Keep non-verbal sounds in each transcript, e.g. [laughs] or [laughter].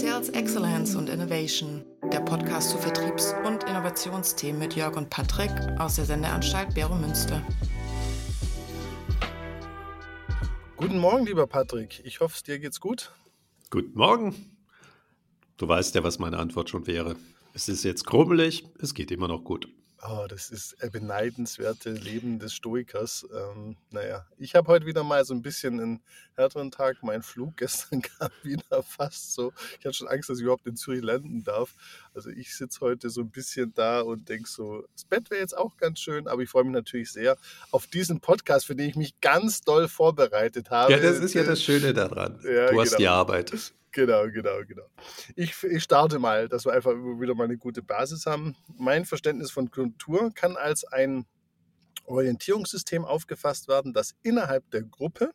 Sales Excellence und Innovation, der Podcast zu Vertriebs- und Innovationsthemen mit Jörg und Patrick aus der Sendeanstalt Bero Münster. Guten Morgen, lieber Patrick. Ich hoffe, dir geht's gut. Guten Morgen. Du weißt ja, was meine Antwort schon wäre. Es ist jetzt krummelig, es geht immer noch gut. Oh, das ist ein beneidenswerte Leben des Stoikers. Ähm, naja, ich habe heute wieder mal so ein bisschen einen härteren Tag. Mein Flug [laughs] gestern kam wieder fast so. Ich hatte schon Angst, dass ich überhaupt in Zürich landen darf. Also ich sitze heute so ein bisschen da und denke so, das Bett wäre jetzt auch ganz schön, aber ich freue mich natürlich sehr auf diesen Podcast, für den ich mich ganz doll vorbereitet habe. Ja, das ist ja das Schöne daran. Ja, du hast genau. die Arbeit. Genau, genau, genau. Ich, ich starte mal, dass wir einfach wieder mal eine gute Basis haben. Mein Verständnis von Kultur kann als ein Orientierungssystem aufgefasst werden, das innerhalb der Gruppe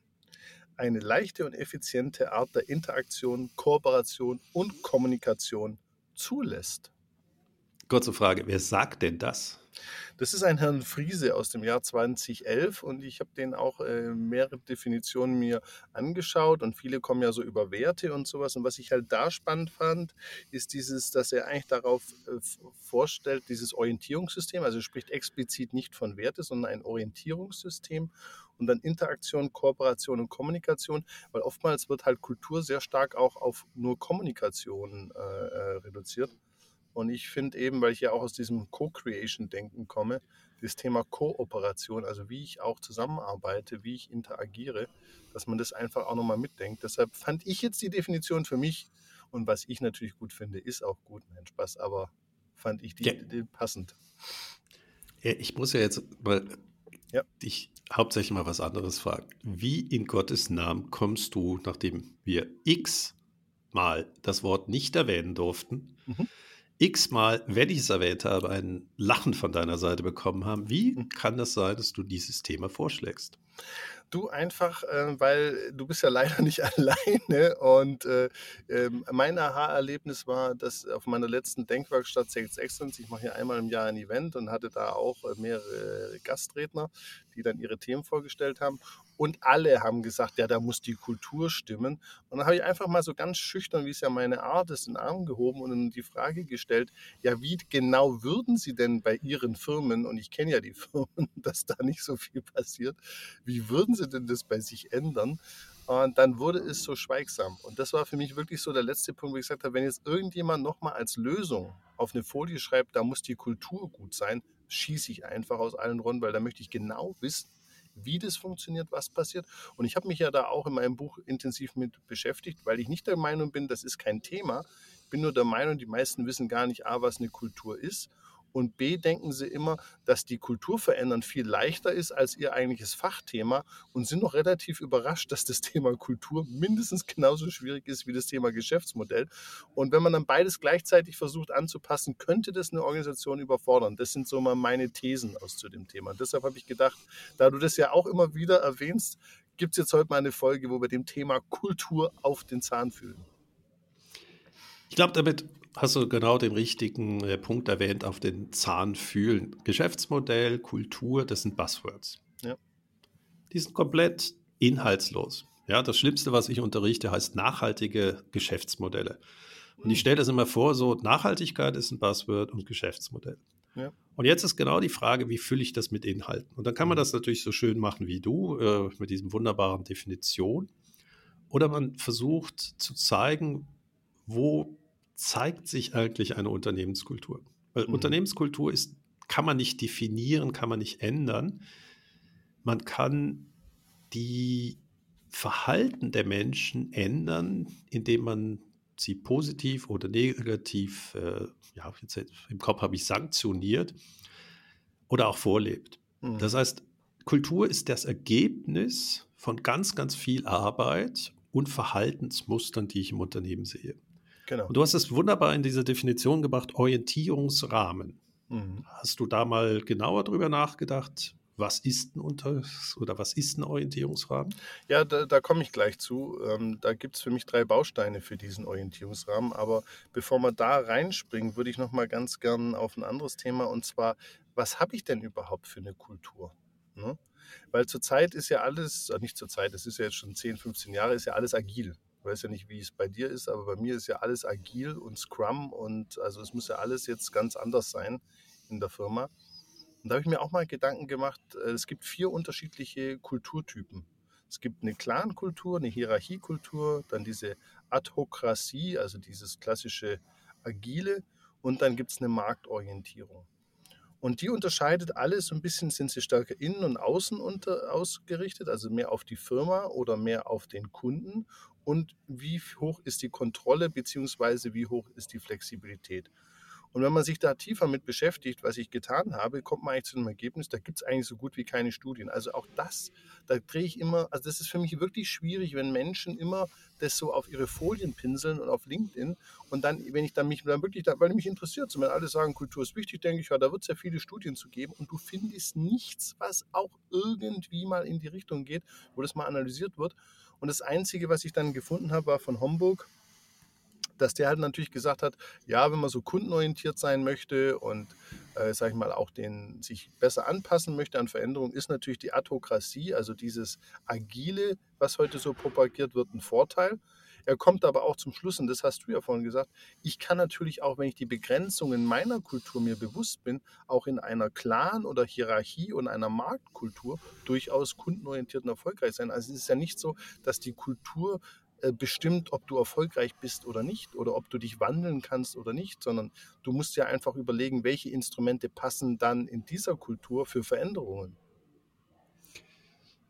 eine leichte und effiziente Art der Interaktion, Kooperation und Kommunikation zulässt. Kurze Frage, wer sagt denn das? Das ist ein Herrn Friese aus dem Jahr 2011 und ich habe den auch äh, mehrere Definitionen mir angeschaut und viele kommen ja so über Werte und sowas. Und was ich halt da spannend fand, ist dieses, dass er eigentlich darauf äh, vorstellt, dieses Orientierungssystem, also spricht explizit nicht von Werte, sondern ein Orientierungssystem und dann Interaktion, Kooperation und Kommunikation, weil oftmals wird halt Kultur sehr stark auch auf nur Kommunikation äh, äh reduziert. Und ich finde eben, weil ich ja auch aus diesem Co-Creation-Denken komme, das Thema Kooperation, also wie ich auch zusammenarbeite, wie ich interagiere, dass man das einfach auch nochmal mitdenkt. Deshalb fand ich jetzt die Definition für mich und was ich natürlich gut finde, ist auch gut, mein Spaß, aber fand ich die, ja. die passend. Ich muss ja jetzt mal ja. dich hauptsächlich mal was anderes fragen. Wie in Gottes Namen kommst du, nachdem wir x mal das Wort nicht erwähnen durften, mhm x-mal, wenn ich es erwähnt habe, ein Lachen von deiner Seite bekommen haben. Wie hm. kann das sein, dass du dieses Thema vorschlägst? Du einfach, äh, weil du bist ja [laughs] leider nicht alleine und äh, äh, mein Aha-Erlebnis war, dass auf meiner letzten Denkwerkstatt Sales Excellence, ich mache hier einmal im Jahr ein Event und hatte da auch äh, mehrere Gastredner, die dann ihre Themen vorgestellt haben und alle haben gesagt, ja, da muss die Kultur stimmen. Und dann habe ich einfach mal so ganz schüchtern, wie es ja meine Art ist, den Arm gehoben und die Frage gestellt, ja, wie genau würden Sie denn bei Ihren Firmen, und ich kenne ja die [laughs] Firmen, dass da nicht so viel passiert, wie würden Sie denn das bei sich ändern? Und dann wurde es so schweigsam. Und das war für mich wirklich so der letzte Punkt, wo ich gesagt habe, wenn jetzt irgendjemand nochmal als Lösung auf eine Folie schreibt, da muss die Kultur gut sein, schieße ich einfach aus allen Runden, weil da möchte ich genau wissen, wie das funktioniert, was passiert. Und ich habe mich ja da auch in meinem Buch intensiv mit beschäftigt, weil ich nicht der Meinung bin, das ist kein Thema. Ich bin nur der Meinung, die meisten wissen gar nicht, A, was eine Kultur ist und B denken sie immer, dass die Kultur verändern viel leichter ist als ihr eigentliches Fachthema und sind noch relativ überrascht, dass das [laughs] Thema Kultur mindestens genauso schwierig ist wie das Thema Geschäftsmodell. Und wenn man dann beides gleichzeitig versucht anzupassen, könnte das eine Organisation überfordern. Das sind so mal meine Thesen aus zu dem Thema. Und deshalb habe ich gedacht, da du das ja auch immer wieder erwähnst, gibt es jetzt heute mal eine Folge, wo wir dem Thema Kultur auf den Zahn fühlen. Ich glaube, damit hast du genau den richtigen äh, Punkt erwähnt, auf den Zahn fühlen. Geschäftsmodell, Kultur, das sind Buzzwords. Ja. Die sind komplett inhaltslos. Ja, das Schlimmste, was ich unterrichte, heißt nachhaltige Geschäftsmodelle. Und ich stelle das immer vor, so Nachhaltigkeit ist ein Buzzword und Geschäftsmodell. Ja. Und jetzt ist genau die Frage, wie fülle ich das mit Inhalten? Und dann kann man hm. das natürlich so schön machen wie du, äh, mit diesem wunderbaren Definition. Oder man versucht zu zeigen, wo zeigt sich eigentlich eine Unternehmenskultur? Weil mhm. Unternehmenskultur ist, kann man nicht definieren, kann man nicht ändern. Man kann die Verhalten der Menschen ändern, indem man sie positiv oder negativ, äh, ja, jetzt im Kopf habe ich sanktioniert oder auch vorlebt. Mhm. Das heißt, Kultur ist das Ergebnis von ganz, ganz viel Arbeit und Verhaltensmustern, die ich im Unternehmen sehe. Genau. Und du hast es wunderbar in diese Definition gebracht, Orientierungsrahmen. Mhm. Hast du da mal genauer drüber nachgedacht? Was ist ein Unter oder was ist ein Orientierungsrahmen? Ja, da, da komme ich gleich zu. Ähm, da gibt es für mich drei Bausteine für diesen Orientierungsrahmen. Aber bevor wir da reinspringen, würde ich noch mal ganz gern auf ein anderes Thema und zwar, was habe ich denn überhaupt für eine Kultur? Ne? Weil zurzeit ist ja alles, äh, nicht zurzeit, es ist ja jetzt schon 10, 15 Jahre, ist ja alles agil. Ich weiß ja nicht, wie es bei dir ist, aber bei mir ist ja alles agil und Scrum und also es muss ja alles jetzt ganz anders sein in der Firma. Und da habe ich mir auch mal Gedanken gemacht, äh, es gibt vier unterschiedliche Kulturtypen. Es gibt eine Clan-Kultur, eine Hierarchiekultur, dann diese Adhokratie, also dieses klassische Agile und dann gibt es eine Marktorientierung. Und die unterscheidet alles so ein bisschen, sind sie stärker innen und außen unter, ausgerichtet, also mehr auf die Firma oder mehr auf den Kunden und wie hoch ist die Kontrolle beziehungsweise wie hoch ist die Flexibilität. Und wenn man sich da tiefer mit beschäftigt, was ich getan habe, kommt man eigentlich zu einem Ergebnis, da gibt es eigentlich so gut wie keine Studien. Also auch das, da drehe ich immer, also das ist für mich wirklich schwierig, wenn Menschen immer das so auf ihre Folien pinseln und auf LinkedIn und dann, wenn ich dann mich dann wirklich, weil mich interessiert, wenn alle sagen, Kultur ist wichtig, denke ich, ja, da wird es ja viele Studien zu geben und du findest nichts, was auch irgendwie mal in die Richtung geht, wo das mal analysiert wird. Und das Einzige, was ich dann gefunden habe, war von Homburg dass der halt natürlich gesagt hat, ja, wenn man so kundenorientiert sein möchte und, äh, sage ich mal, auch den sich besser anpassen möchte an Veränderungen, ist natürlich die Adhokratie, also dieses Agile, was heute so propagiert wird, ein Vorteil. Er kommt aber auch zum Schluss, und das hast du ja vorhin gesagt, ich kann natürlich auch, wenn ich die Begrenzungen meiner Kultur mir bewusst bin, auch in einer Clan- oder Hierarchie und einer Marktkultur durchaus kundenorientiert und erfolgreich sein. Also es ist ja nicht so, dass die Kultur äh, bestimmt, ob du erfolgreich bist oder nicht oder ob du dich wandeln kannst oder nicht, sondern du musst ja einfach überlegen, welche Instrumente passen dann in dieser Kultur für Veränderungen.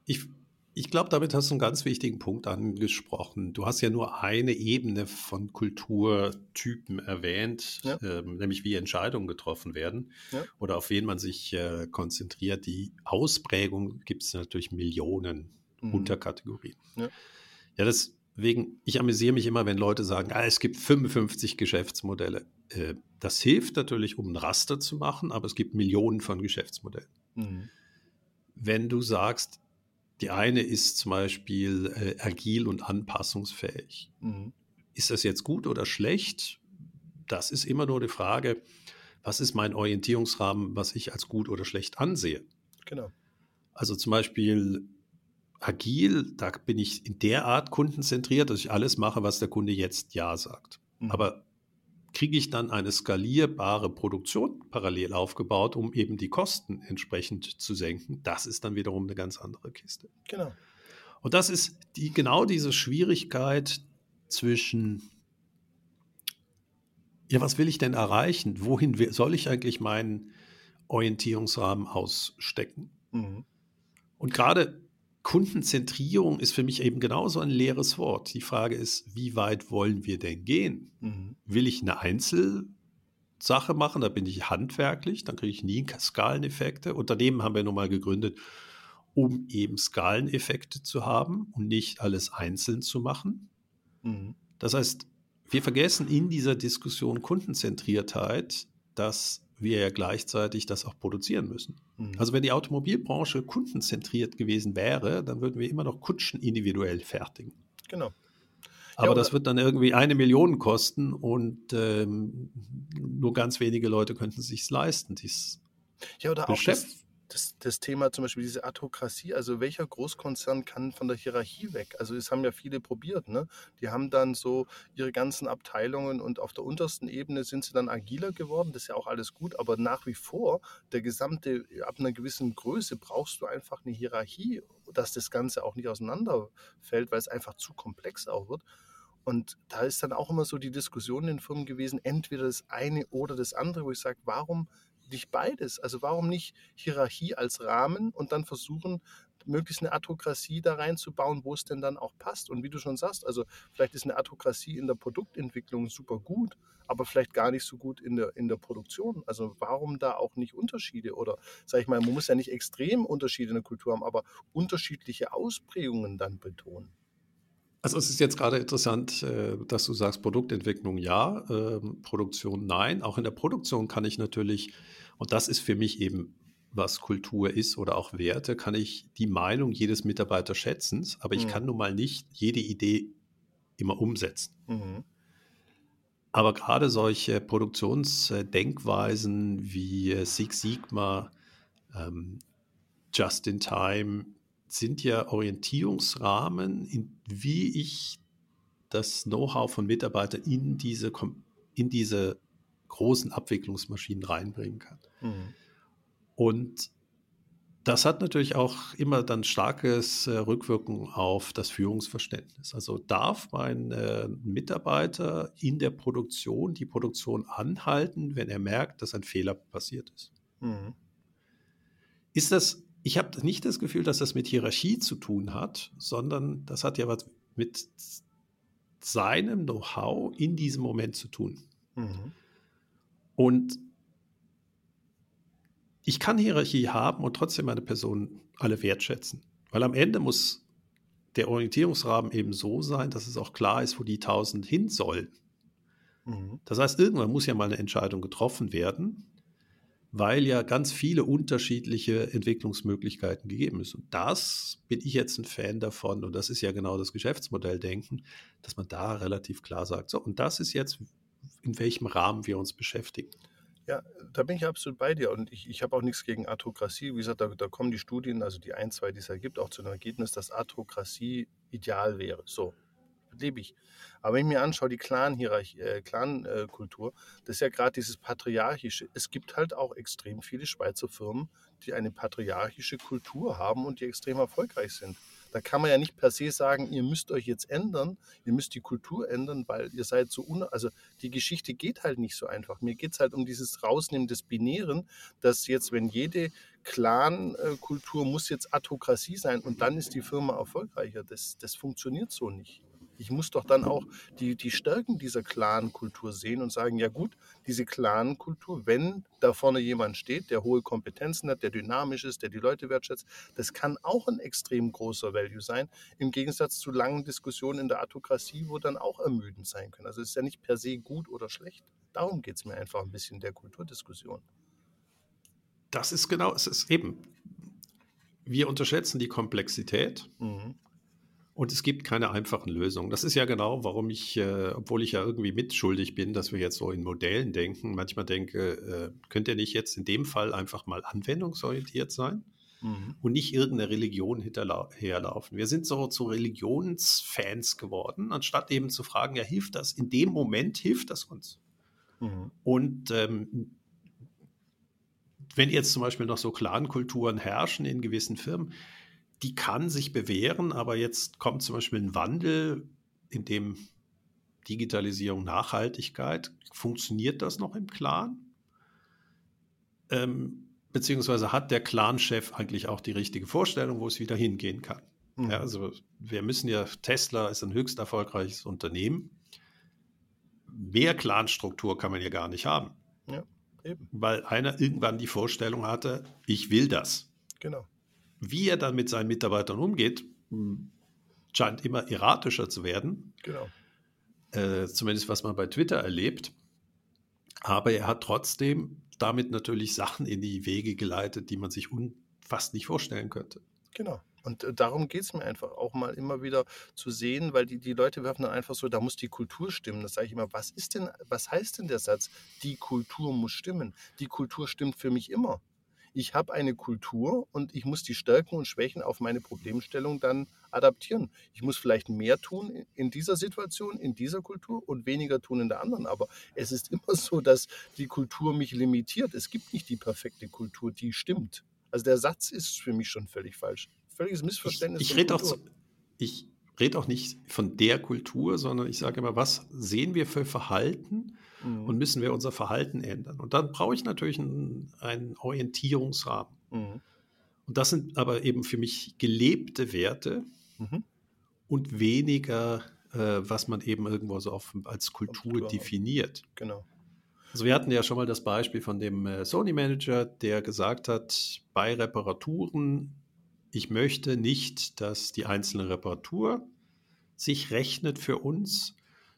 Ich, ich glaube, damit hast du einen ganz wichtigen Punkt angesprochen. Du hast ja nur eine Ebene von Kulturtypen erwähnt, ja. ähm, nämlich wie Entscheidungen getroffen werden ja. oder auf wen man sich äh, konzentriert. Die Ausprägung gibt es natürlich Millionen mhm. Unterkategorien. Ja. ja, das Wegen, ich amüsiere mich immer, wenn Leute sagen, ah, es gibt 55 Geschäftsmodelle. Äh, das hilft natürlich, um ein Raster zu machen, aber es gibt Millionen von Geschäftsmodellen. Mhm. Wenn du sagst, die eine ist zum Beispiel äh, agil und anpassungsfähig, mhm. ist das jetzt gut oder schlecht? Das ist immer nur die Frage, was ist mein Orientierungsrahmen, was ich als gut oder schlecht ansehe? Genau. Also zum Beispiel agil, da bin ich in der Art kundenzentriert, dass ich alles mache, was der Kunde jetzt Ja sagt. Mhm. Aber kriege ich dann eine skalierbare Produktion parallel aufgebaut, um eben die Kosten entsprechend zu senken, das ist dann wiederum eine ganz andere Kiste. Genau. Und das ist die, genau diese Schwierigkeit zwischen, ja, was will ich denn erreichen? Wohin soll ich eigentlich meinen Orientierungsrahmen ausstecken? Mhm. Und gerade Kundenzentrierung ist für mich eben genauso ein leeres Wort. Die Frage ist, wie weit wollen wir denn gehen? Mhm. Will ich eine Einzelsache machen, da bin ich handwerklich, dann kriege ich nie Skaleneffekte. Unternehmen haben wir nun mal gegründet, um eben Skaleneffekte zu haben und nicht alles einzeln zu machen. Mhm. Das heißt, wir vergessen in dieser Diskussion Kundenzentriertheit, dass wir ja gleichzeitig das auch produzieren müssen. Mhm. Also wenn die Automobilbranche kundenzentriert gewesen wäre, dann würden wir immer noch Kutschen individuell fertigen. Genau. Aber ja, das wird dann irgendwie eine Million kosten und ähm, nur ganz wenige Leute könnten es sich leisten. Dies ja, oder auch das, das, das Thema zum Beispiel diese Autokratie, also welcher Großkonzern kann von der Hierarchie weg? Also es haben ja viele probiert, ne? Die haben dann so ihre ganzen Abteilungen und auf der untersten Ebene sind sie dann agiler geworden, das ist ja auch alles gut, aber nach wie vor, der gesamte, ab einer gewissen Größe brauchst du einfach eine Hierarchie, dass das Ganze auch nicht auseinanderfällt, weil es einfach zu komplex auch wird. Und da ist dann auch immer so die Diskussion in den Firmen gewesen, entweder das eine oder das andere, wo ich sage, warum nicht beides? Also warum nicht Hierarchie als Rahmen und dann versuchen, möglichst eine Atokratie da reinzubauen, wo es denn dann auch passt. Und wie du schon sagst, also vielleicht ist eine Atokratie in der Produktentwicklung super gut, aber vielleicht gar nicht so gut in der, in der Produktion. Also warum da auch nicht Unterschiede? Oder sage ich mal, man muss ja nicht extrem Unterschiede in der Kultur haben, aber unterschiedliche Ausprägungen dann betonen. Also es ist jetzt gerade interessant, äh, dass du sagst, Produktentwicklung ja, ähm, Produktion nein. Auch in der Produktion kann ich natürlich, und das ist für mich eben, was Kultur ist oder auch Werte, kann ich die Meinung jedes Mitarbeiters schätzen, aber ich mhm. kann nun mal nicht jede Idee immer umsetzen. Mhm. Aber gerade solche Produktionsdenkweisen wie Six Sigma, ähm, Just in Time, sind ja Orientierungsrahmen, in, wie ich das Know-how von Mitarbeitern in diese, in diese großen Abwicklungsmaschinen reinbringen kann. Mhm. Und das hat natürlich auch immer dann starkes äh, Rückwirken auf das Führungsverständnis. Also darf mein äh, Mitarbeiter in der Produktion die Produktion anhalten, wenn er merkt, dass ein Fehler passiert ist. Mhm. Ist das, ich habe nicht das Gefühl, dass das mit Hierarchie zu tun hat, sondern das hat ja was mit seinem Know-how in diesem Moment zu tun. Mhm. Und ich kann Hierarchie haben und trotzdem meine Person alle wertschätzen. Weil am Ende muss der Orientierungsrahmen eben so sein, dass es auch klar ist, wo die 1000 hin sollen. Mhm. Das heißt, irgendwann muss ja mal eine Entscheidung getroffen werden, weil ja ganz viele unterschiedliche Entwicklungsmöglichkeiten gegeben sind. Und das bin ich jetzt ein Fan davon, und das ist ja genau das Geschäftsmodelldenken, dass man da relativ klar sagt, so, und das ist jetzt, in welchem Rahmen wir uns beschäftigen. Ja, da bin ich absolut bei dir. Und ich, ich habe auch nichts gegen Atokratie. Wie gesagt, da, da kommen die Studien, also die ein, zwei, die es da gibt, auch zu einem Ergebnis, dass Atokratie ideal wäre. So, lebe ich. Aber wenn ich mir anschaue, die Clan-Kultur, äh, Clan, äh, das ist ja gerade dieses Patriarchische. Es gibt halt auch extrem viele Schweizer Firmen, die eine patriarchische Kultur haben und die extrem erfolgreich sind. Da kann man ja nicht per se sagen, ihr müsst euch jetzt ändern, ihr müsst die Kultur ändern, weil ihr seid so un... Also die Geschichte geht halt nicht so einfach. Mir geht es halt um dieses Rausnehmen des Binären, dass jetzt, wenn jede Clan-Kultur muss jetzt Autokratie sein und dann ist die Firma erfolgreicher. Das, das funktioniert so nicht. Ich muss doch dann auch die, die Stärken dieser Clan-Kultur sehen und sagen, ja gut, diese Clan-Kultur, wenn da vorne jemand steht, der hohe Kompetenzen hat, der dynamisch ist, der die Leute wertschätzt, das kann auch ein extrem großer Value sein, im Gegensatz zu langen Diskussionen in der Autokratie, wo dann auch ermüdend sein können. Also es ist ja nicht per se gut oder schlecht. Darum geht es mir einfach ein bisschen in der Kulturdiskussion. Das ist genau, es ist eben, wir unterschätzen die Komplexität. Mhm. Und es gibt keine einfachen Lösungen. Das ist ja genau, warum ich, äh, obwohl ich ja irgendwie mitschuldig bin, dass wir jetzt so in Modellen denken, manchmal denke, äh, könnt ihr nicht jetzt in dem Fall einfach mal anwendungsorientiert sein mhm. und nicht irgendeine Religion hinterherlaufen. Wir sind so zu Religionsfans geworden, anstatt eben zu fragen, ja, hilft das? In dem Moment hilft das uns. Mhm. Und ähm, wenn jetzt zum Beispiel noch so Clankulturen herrschen in gewissen Firmen, die kann sich bewähren, aber jetzt kommt zum Beispiel ein Wandel, in dem Digitalisierung, Nachhaltigkeit, funktioniert das noch im Clan? Ähm, beziehungsweise hat der Clan-Chef eigentlich auch die richtige Vorstellung, wo es wieder hingehen kann? Mhm. Ja, also wir müssen ja, Tesla ist ein höchst erfolgreiches Unternehmen. Mehr Clan-Struktur kann man ja gar nicht haben. Ja, eben. Weil einer irgendwann die Vorstellung hatte, ich will das. Genau. Wie er dann mit seinen Mitarbeitern umgeht, hm, scheint immer erratischer zu werden. Genau. Äh, zumindest was man bei Twitter erlebt. Aber er hat trotzdem damit natürlich Sachen in die Wege geleitet, die man sich fast nicht vorstellen könnte. Genau. Und äh, darum geht es mir einfach auch mal immer wieder zu sehen, weil die, die Leute werfen dann einfach so, da muss die Kultur stimmen. Das sage ich immer, was ist denn, was heißt denn der Satz, die Kultur muss stimmen? Die Kultur stimmt für mich immer ich habe eine Kultur und ich muss die Stärken und Schwächen auf meine Problemstellung dann adaptieren. Ich muss vielleicht mehr tun in dieser Situation, in dieser Kultur und weniger tun in der anderen. Aber es ist immer so, dass die Kultur mich limitiert. Es gibt nicht die perfekte Kultur, die stimmt. Also der Satz ist für mich schon völlig falsch. Völliges Missverständnis. Ich, ich rede auch, ich rede auch nicht von der Kultur, sondern ich sage immer, was sehen wir für Verhalten mhm. und müssen wir unser Verhalten ändern. Und dann brauche ich natürlich einen, einen Orientierungsrahmen. Mhm. Und das sind aber eben für mich gelebte Werte mhm. und weniger, äh, was man eben irgendwo so auf, als Kultur, Kultur definiert. Genau. Also wir hatten ja schon mal das Beispiel von dem äh, Sony-Manager, der gesagt hat, bei Reparaturen ich möchte nicht, dass die einzelne Reparatur sich rechnet für uns,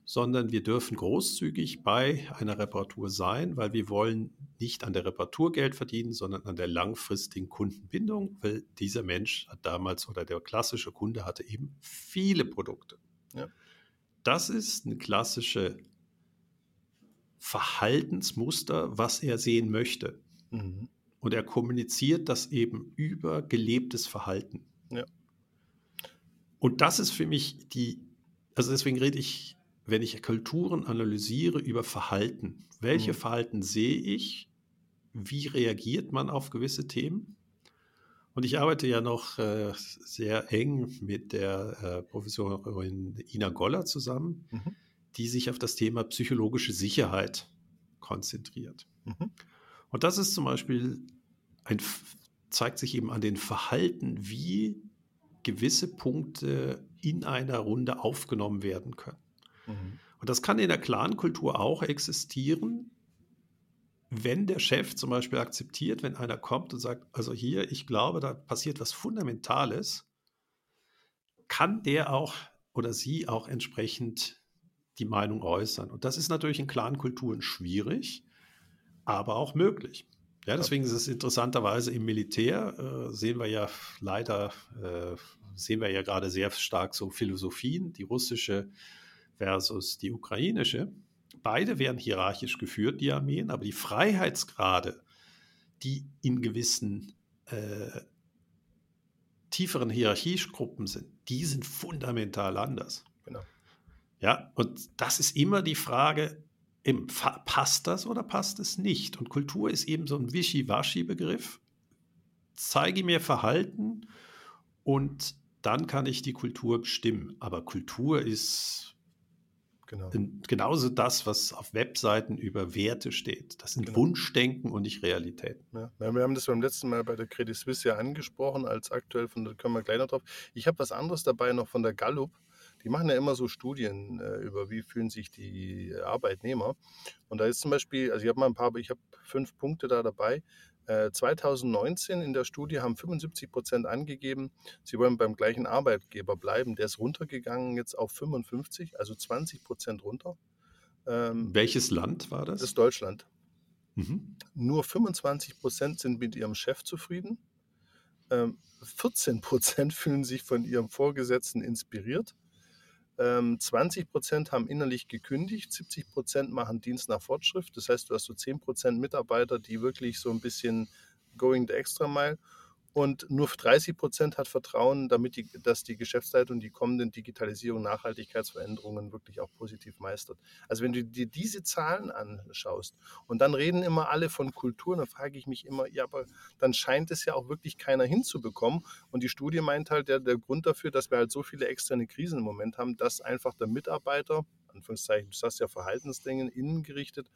sondern wir dürfen großzügig bei einer Reparatur sein, weil wir wollen nicht an der Reparatur Geld verdienen, sondern an der langfristigen Kundenbindung, weil dieser Mensch hat damals oder der klassische Kunde hatte eben viele Produkte. Ja. Das ist ein klassische Verhaltensmuster, was er sehen möchte. Mhm. Und er kommuniziert das eben über gelebtes Verhalten. Ja. Und das ist für mich die also deswegen rede ich, wenn ich Kulturen analysiere, über Verhalten. Welche mhm. Verhalten sehe ich? Wie reagiert man auf gewisse Themen? Und ich arbeite ja noch äh, sehr eng mit der äh, Professorin Ina Goller zusammen, mhm. die sich auf das Thema psychologische Sicherheit konzentriert. Mhm. Und das ist zum Beispiel ein, zeigt sich eben an den Verhalten, wie gewisse Punkte in einer Runde aufgenommen werden können. Mhm. Und das kann in der Clan-Kultur auch existieren, wenn der Chef zum Beispiel akzeptiert, wenn einer kommt und sagt, also hier, ich glaube, da passiert was Fundamentales, kann der auch oder sie auch entsprechend die Meinung äußern. Und das ist natürlich in Clan-Kulturen schwierig, aber auch möglich. Ja, deswegen ist es interessanterweise im Militär, äh, sehen wir ja leider, äh, sehen wir ja gerade sehr stark so Philosophien, die russische versus die ukrainische. Beide werden hierarchisch geführt, die Armeen, aber die Freiheitsgrade, die in gewissen äh, tieferen Hierarchiegruppen sind, die sind fundamental anders. Genau. Ja, und das ist immer die Frage, passt das oder passt es nicht? Und Kultur ist eben so ein Wischiwaschi-Begriff. Zeige mir Verhalten und dann kann ich die Kultur bestimmen. Aber Kultur ist genau. genauso das, was auf Webseiten über Werte steht. Das sind genau. Wunschdenken und nicht Realität. Ja. wir haben das beim letzten Mal bei der Credit Suisse ja angesprochen, als aktuell, von da können wir gleich noch drauf. Ich habe was anderes dabei noch von der Gallup. Die machen ja immer so Studien äh, über, wie fühlen sich die Arbeitnehmer. Und da ist zum Beispiel, also ich habe mal ein paar, ich habe fünf Punkte da dabei. 2019 äh, in der Studie haben 75 Prozent angegeben, sie wollen beim gleichen Arbeitgeber bleiben. Der ist runtergegangen jetzt auf 55, also 20 Prozent runter. Ähm, Welches Land war das? Das ist Deutschland. Mhm. Nur 25 Prozent sind mit ihrem Chef zufrieden. 14 ähm, Prozent [laughs] fühlen sich von ihrem Vorgesetzten inspiriert. 20 ähm, Prozent haben innerlich gekündigt, 70 Prozent machen Dienst nach Fortschrift. Das heißt, du hast so 10 Prozent Mitarbeiter, die wirklich so ein bisschen going the extra mile und nur 30 Prozent hat Vertrauen, damit die, dass die Geschäftsleitung die kommenden Digitalisierung, Nachhaltigkeitsveränderungen wirklich auch positiv meistert. Also wenn du dir diese Zahlen anschaust und dann reden immer alle von Kultur, dann frage ich mich immer, ja, aber dann scheint es ja auch wirklich keiner hinzubekommen. Und die Studie meint halt, der, der Grund dafür, dass wir halt so viele externe Krisen im Moment haben, dass einfach der Mitarbeiter, Anführungszeichen, du sagst ja Verhaltensdingen, innengerichtet,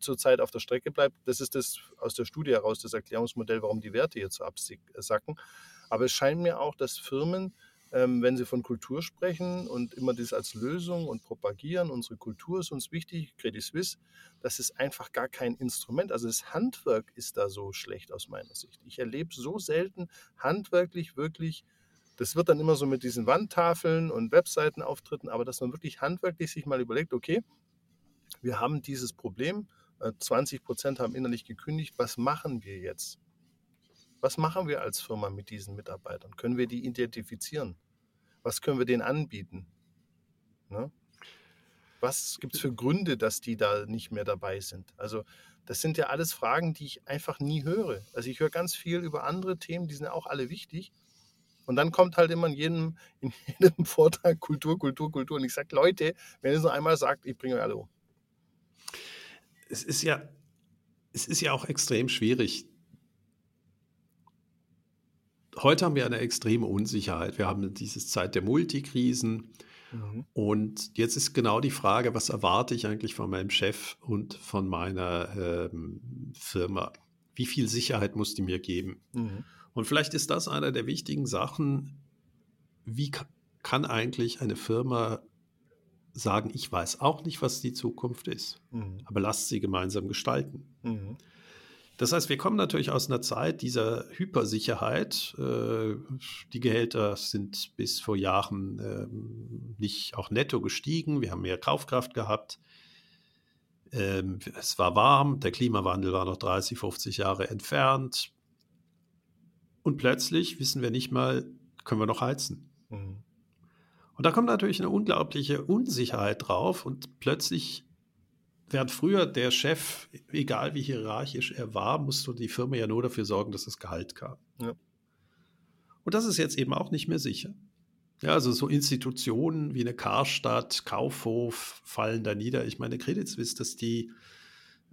zurzeit auf der Strecke bleibt. Das ist das aus der Studie heraus das Erklärungsmodell, warum die Werte jetzt so absacken. Aber es scheint mir auch, dass Firmen, ähm, wenn sie von Kultur sprechen und immer das als Lösung und propagieren, unsere Kultur ist uns wichtig, Credit Suisse, das ist einfach gar kein Instrument. Also das Handwerk ist da so schlecht aus meiner Sicht. Ich erlebe so selten handwerklich wirklich das wird dann immer so mit diesen Wandtafeln und Webseitenauftritten, aber dass man wirklich handwerklich sich mal überlegt, okay, wir haben dieses Problem, 20 äh, Prozent haben innerlich gekündigt. Was machen wir jetzt? Was machen wir als Firma mit diesen Mitarbeitern? Können wir die identifizieren? Was können wir denen anbieten? Ne? Was gibt es für Gründe, dass die da nicht mehr dabei sind? Also das sind ja alles Fragen, die ich einfach nie höre. Also ich höre ganz viel über andere Themen, die sind auch alle wichtig. Und dann kommt halt immer in jedem, in [laughs] jedem Vortrag Kultur, Kultur, Kultur. Und ich sage, Leute, wenn ihr es noch einmal sagt, ich bringe euch alle um es ist ja, es ist ja auch extrem schwierig. Heute haben wir eine extreme Unsicherheit. Wir haben diese Zeit der Multikrisen. Mhm. Und jetzt ist genau die Frage, was erwarte ich eigentlich von meinem Chef und von meiner ähm, Firma? Wie viel Sicherheit muss die mir geben? Mhm. Und vielleicht ist das einer der wichtigen Sachen. Wie kann eigentlich eine Firma sagen, ich weiß auch nicht, was die Zukunft ist, mhm. aber lasst sie gemeinsam gestalten. Mhm. Das heißt, wir kommen natürlich aus einer Zeit dieser Hypersicherheit. Äh, die Gehälter sind bis vor Jahren ähm, nicht auch netto gestiegen. Wir haben mehr Kaufkraft gehabt. Ähm, es war warm, der Klimawandel war noch 30, 50 Jahre entfernt. Und plötzlich wissen wir nicht mal, können wir noch heizen. Mhm. Und da kommt natürlich eine unglaubliche Unsicherheit drauf und plötzlich, während früher der Chef, egal wie hierarchisch er war, musste die Firma ja nur dafür sorgen, dass das Gehalt kam. Ja. Und das ist jetzt eben auch nicht mehr sicher. Ja, also so Institutionen wie eine Karstadt, Kaufhof fallen da nieder. Ich meine, Credit Suisse, dass die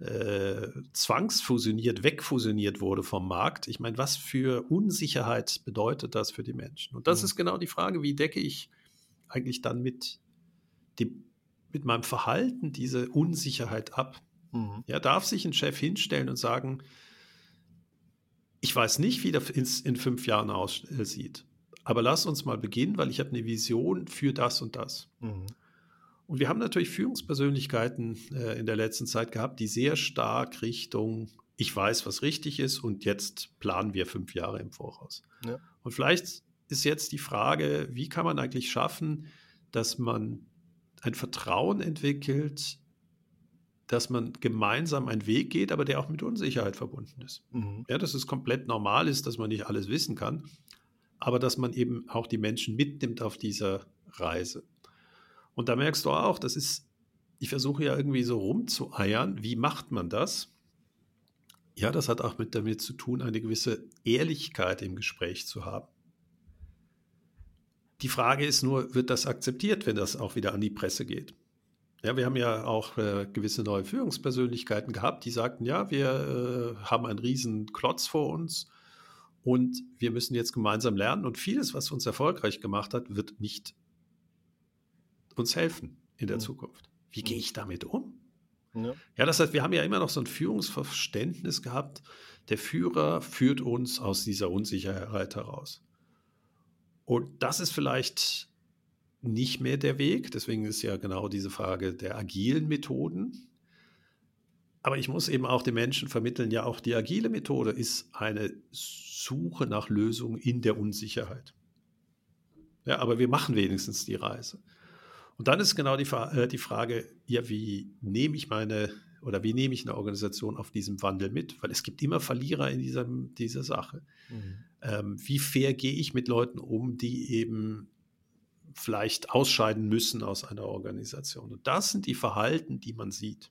äh, zwangsfusioniert, wegfusioniert wurde vom Markt. Ich meine, was für Unsicherheit bedeutet das für die Menschen? Und das mhm. ist genau die Frage, wie decke ich eigentlich dann mit, dem, mit meinem Verhalten diese Unsicherheit ab? Mhm. Ja, darf sich ein Chef hinstellen und sagen, ich weiß nicht, wie das in fünf Jahren aussieht, aber lass uns mal beginnen, weil ich habe eine Vision für das und das. Mhm. Und wir haben natürlich Führungspersönlichkeiten äh, in der letzten Zeit gehabt, die sehr stark Richtung, ich weiß, was richtig ist und jetzt planen wir fünf Jahre im Voraus. Ja. Und vielleicht ist jetzt die Frage, wie kann man eigentlich schaffen, dass man ein Vertrauen entwickelt, dass man gemeinsam einen Weg geht, aber der auch mit Unsicherheit verbunden ist. Mhm. Ja, dass es komplett normal ist, dass man nicht alles wissen kann, aber dass man eben auch die Menschen mitnimmt auf dieser Reise. Und da merkst du auch, das ist, ich versuche ja irgendwie so rumzueiern, wie macht man das? Ja, das hat auch mit damit zu tun, eine gewisse Ehrlichkeit im Gespräch zu haben. Die Frage ist nur, wird das akzeptiert, wenn das auch wieder an die Presse geht? Ja, wir haben ja auch äh, gewisse neue Führungspersönlichkeiten gehabt, die sagten, ja, wir äh, haben einen riesen Klotz vor uns und wir müssen jetzt gemeinsam lernen und vieles, was uns erfolgreich gemacht hat, wird nicht uns helfen in der mhm. Zukunft. Wie gehe ich damit um? Ja. ja, das heißt, wir haben ja immer noch so ein Führungsverständnis gehabt. Der Führer führt uns aus dieser Unsicherheit heraus. Und das ist vielleicht nicht mehr der Weg. Deswegen ist ja genau diese Frage der agilen Methoden. Aber ich muss eben auch den Menschen vermitteln, ja, auch die agile Methode ist eine Suche nach Lösungen in der Unsicherheit. Ja, aber wir machen wenigstens die Reise. Und dann ist genau die, äh, die Frage, ja, wie nehme ich meine oder wie nehme ich eine Organisation auf diesem Wandel mit? Weil es gibt immer Verlierer in diesem, dieser Sache. Mhm. Ähm, wie fair gehe ich mit Leuten um, die eben vielleicht ausscheiden müssen aus einer Organisation? Und das sind die Verhalten, die man sieht.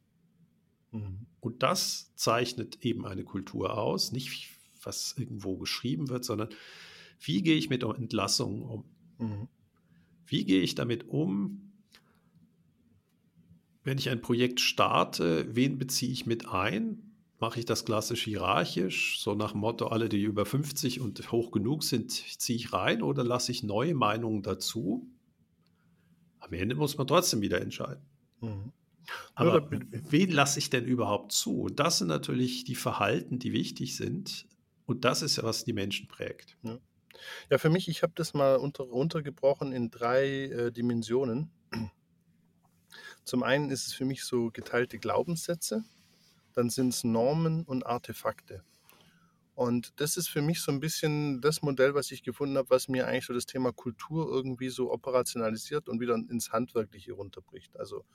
Mhm. Und das zeichnet eben eine Kultur aus, nicht was irgendwo geschrieben wird, sondern wie gehe ich mit Entlassungen um? Mhm. Wie gehe ich damit um, wenn ich ein Projekt starte, wen beziehe ich mit ein? Mache ich das klassisch hierarchisch, so nach dem Motto, alle, die über 50 und hoch genug sind, ziehe ich rein oder lasse ich neue Meinungen dazu? Am Ende muss man trotzdem wieder entscheiden. Mhm. Aber wen lasse ich denn überhaupt zu? Und das sind natürlich die Verhalten, die wichtig sind. Und das ist ja, was die Menschen prägt. Ja, ja für mich, ich habe das mal unter, runtergebrochen in drei äh, Dimensionen. Zum einen ist es für mich so geteilte Glaubenssätze, dann sind es Normen und Artefakte. Und das ist für mich so ein bisschen das Modell, was ich gefunden habe, was mir eigentlich so das Thema Kultur irgendwie so operationalisiert und wieder ins Handwerkliche runterbricht. Also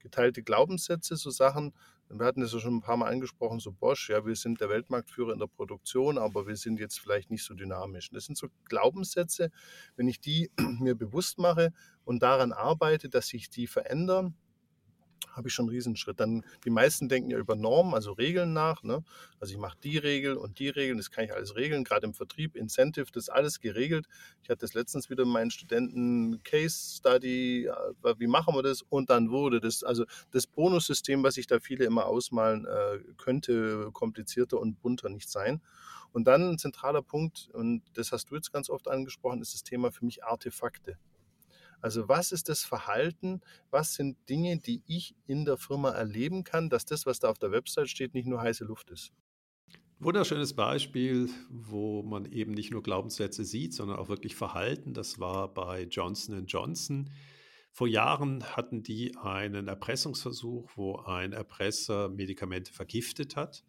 geteilte Glaubenssätze, so Sachen, wir hatten es ja schon ein paar Mal angesprochen, so Bosch, ja, wir sind der Weltmarktführer in der Produktion, aber wir sind jetzt vielleicht nicht so dynamisch. Das sind so Glaubenssätze, wenn ich die [clears throat] mir bewusst mache und daran arbeite, dass sich die verändern, habe ich schon einen Riesenschritt. Dann, die meisten denken ja über Normen, also Regeln nach. Ne? Also ich mache die Regel und die Regeln, das kann ich alles regeln, gerade im Vertrieb, Incentive, das ist alles geregelt. Ich hatte das letztens wieder meinen Studenten Case Study, äh, wie machen wir das? Und dann wurde das, also das Bonussystem, was sich da viele immer ausmalen, äh, könnte komplizierter und bunter nicht sein. Und dann ein zentraler Punkt, und das hast du jetzt ganz oft angesprochen, ist das Thema für mich Artefakte. Also was ist das Verhalten? Was sind Dinge, die ich in der Firma erleben kann, dass das, was da auf der Website steht, nicht nur heiße Luft ist? Wunderschönes Beispiel, wo man eben nicht nur Glaubenssätze sieht, sondern auch wirklich Verhalten. Das war bei Johnson Johnson. Vor Jahren hatten die einen Erpressungsversuch, wo ein Erpresser Medikamente vergiftet hat.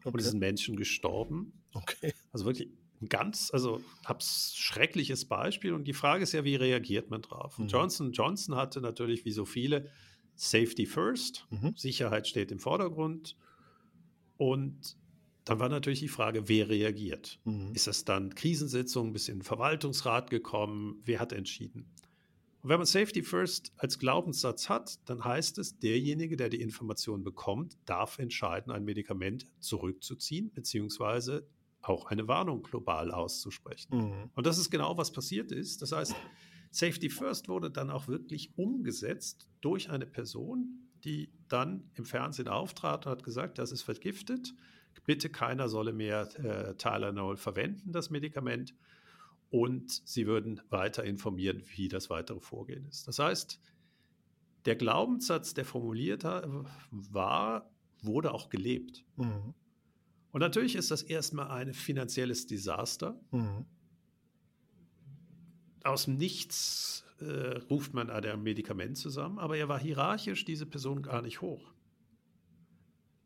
Okay. Und es sind Menschen gestorben. Okay. Also wirklich ein ganz, also hab's schreckliches Beispiel und die Frage ist ja, wie reagiert man drauf? Mhm. Johnson Johnson hatte natürlich wie so viele Safety First, mhm. Sicherheit steht im Vordergrund und dann war natürlich die Frage, wer reagiert? Mhm. Ist das dann Krisensitzung bis in den Verwaltungsrat gekommen? Wer hat entschieden? Und wenn man Safety First als Glaubenssatz hat, dann heißt es, derjenige, der die Information bekommt, darf entscheiden, ein Medikament zurückzuziehen, beziehungsweise auch eine Warnung global auszusprechen. Mhm. Und das ist genau, was passiert ist. Das heißt, Safety First wurde dann auch wirklich umgesetzt durch eine Person, die dann im Fernsehen auftrat und hat gesagt, das ist vergiftet. Bitte keiner solle mehr äh, Tylenol verwenden, das Medikament. Und sie würden weiter informieren, wie das weitere Vorgehen ist. Das heißt, der Glaubenssatz, der formuliert war, wurde auch gelebt. Mhm. Und natürlich ist das erstmal ein finanzielles Desaster. Mhm. Aus dem Nichts äh, ruft man ein Medikament zusammen, aber er war hierarchisch diese Person gar nicht hoch.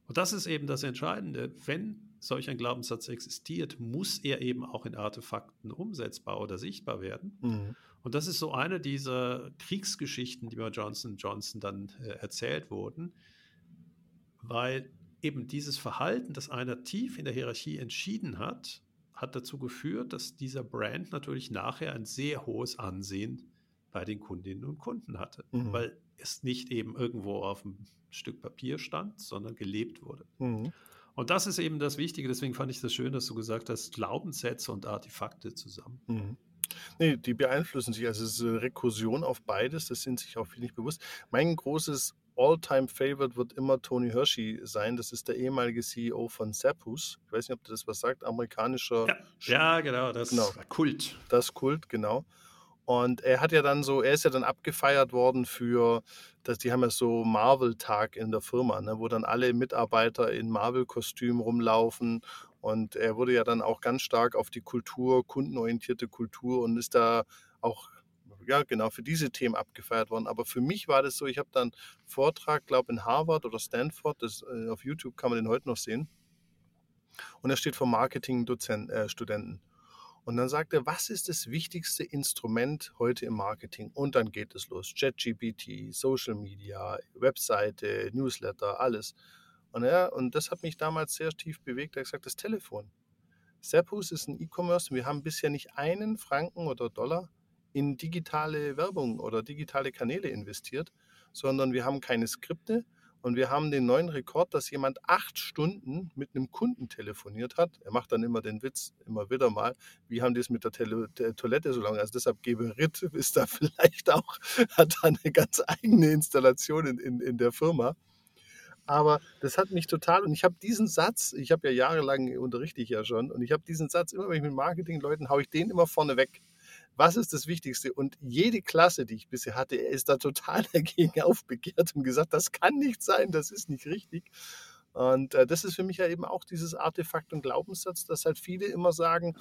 Und das ist eben das Entscheidende. Wenn solch ein Glaubenssatz existiert, muss er eben auch in Artefakten umsetzbar oder sichtbar werden. Mhm. Und das ist so eine dieser Kriegsgeschichten, die bei Johnson Johnson dann äh, erzählt wurden, weil eben dieses Verhalten, das einer tief in der Hierarchie entschieden hat, hat dazu geführt, dass dieser Brand natürlich nachher ein sehr hohes Ansehen bei den Kundinnen und Kunden hatte, mhm. weil es nicht eben irgendwo auf einem Stück Papier stand, sondern gelebt wurde. Mhm. Und das ist eben das Wichtige. Deswegen fand ich das schön, dass du gesagt hast, Glaubenssätze und Artefakte zusammen. Mhm. Nee, die beeinflussen sich. Also es ist eine Rekursion auf beides, das sind sich auch viele nicht bewusst. Mein großes All-Time-Favorite wird immer Tony Hershey sein. Das ist der ehemalige CEO von Zappos. Ich weiß nicht, ob das was sagt. Amerikanischer. Ja, ja genau, das genau. Kult. Das Kult, genau. Und er hat ja dann so, er ist ja dann abgefeiert worden für, dass die haben ja so Marvel-Tag in der Firma, ne, wo dann alle Mitarbeiter in Marvel-Kostüm rumlaufen. Und er wurde ja dann auch ganz stark auf die Kultur, kundenorientierte Kultur und ist da auch ja, genau für diese Themen abgefeiert worden. Aber für mich war das so, ich habe dann Vortrag, glaube in Harvard oder Stanford, das, äh, auf YouTube kann man den heute noch sehen. Und er steht vor Marketing-Studenten. Äh, und dann sagt er, was ist das wichtigste Instrument heute im Marketing? Und dann geht es los. ChatGPT, Social Media, Webseite, Newsletter, alles. Und, ja, und das hat mich damals sehr tief bewegt. Er hat gesagt, das Telefon. Seppus ist ein E-Commerce. Wir haben bisher nicht einen Franken oder Dollar in digitale Werbung oder digitale Kanäle investiert, sondern wir haben keine Skripte, und wir haben den neuen Rekord, dass jemand acht Stunden mit einem Kunden telefoniert hat. Er macht dann immer den Witz, immer wieder mal, wie haben die es mit der, Tele der Toilette so lange? Also deshalb gebe Ritt ist da [laughs] vielleicht auch, hat da eine ganz eigene Installation in, in, in der Firma. Aber das hat mich total, und ich habe diesen Satz, ich habe ja jahrelang unterrichte ich ja schon, und ich habe diesen Satz, immer wenn ich mit Marketingleuten, haue ich den immer vorne weg was ist das Wichtigste? Und jede Klasse, die ich bisher hatte, ist da total [laughs] dagegen aufbegehrt und gesagt, das kann nicht sein, das ist nicht richtig. Und äh, das ist für mich ja eben auch dieses Artefakt und Glaubenssatz, dass halt viele immer sagen,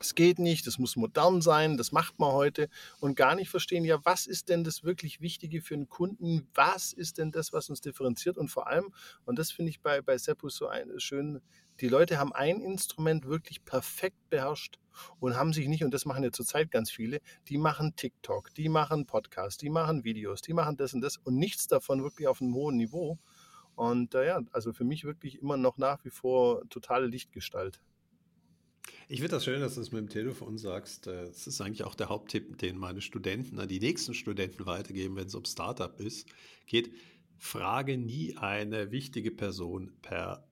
es geht nicht, das muss modern sein, das macht man heute und gar nicht verstehen, ja, was ist denn das wirklich Wichtige für einen Kunden? Was ist denn das, was uns differenziert? Und vor allem, und das finde ich bei, bei Seppus so ein, schön, die Leute haben ein Instrument wirklich perfekt beherrscht und haben sich nicht, und das machen ja zurzeit ganz viele, die machen TikTok, die machen Podcasts, die machen Videos, die machen das und das und nichts davon wirklich auf einem hohen Niveau. Und äh, ja, also für mich wirklich immer noch nach wie vor totale Lichtgestalt. Ich finde das schön, dass du es mit dem Telefon sagst. Das ist eigentlich auch der Haupttipp, den meine Studenten an die nächsten Studenten weitergeben, wenn es um Startup ist, geht. Frage nie eine wichtige Person per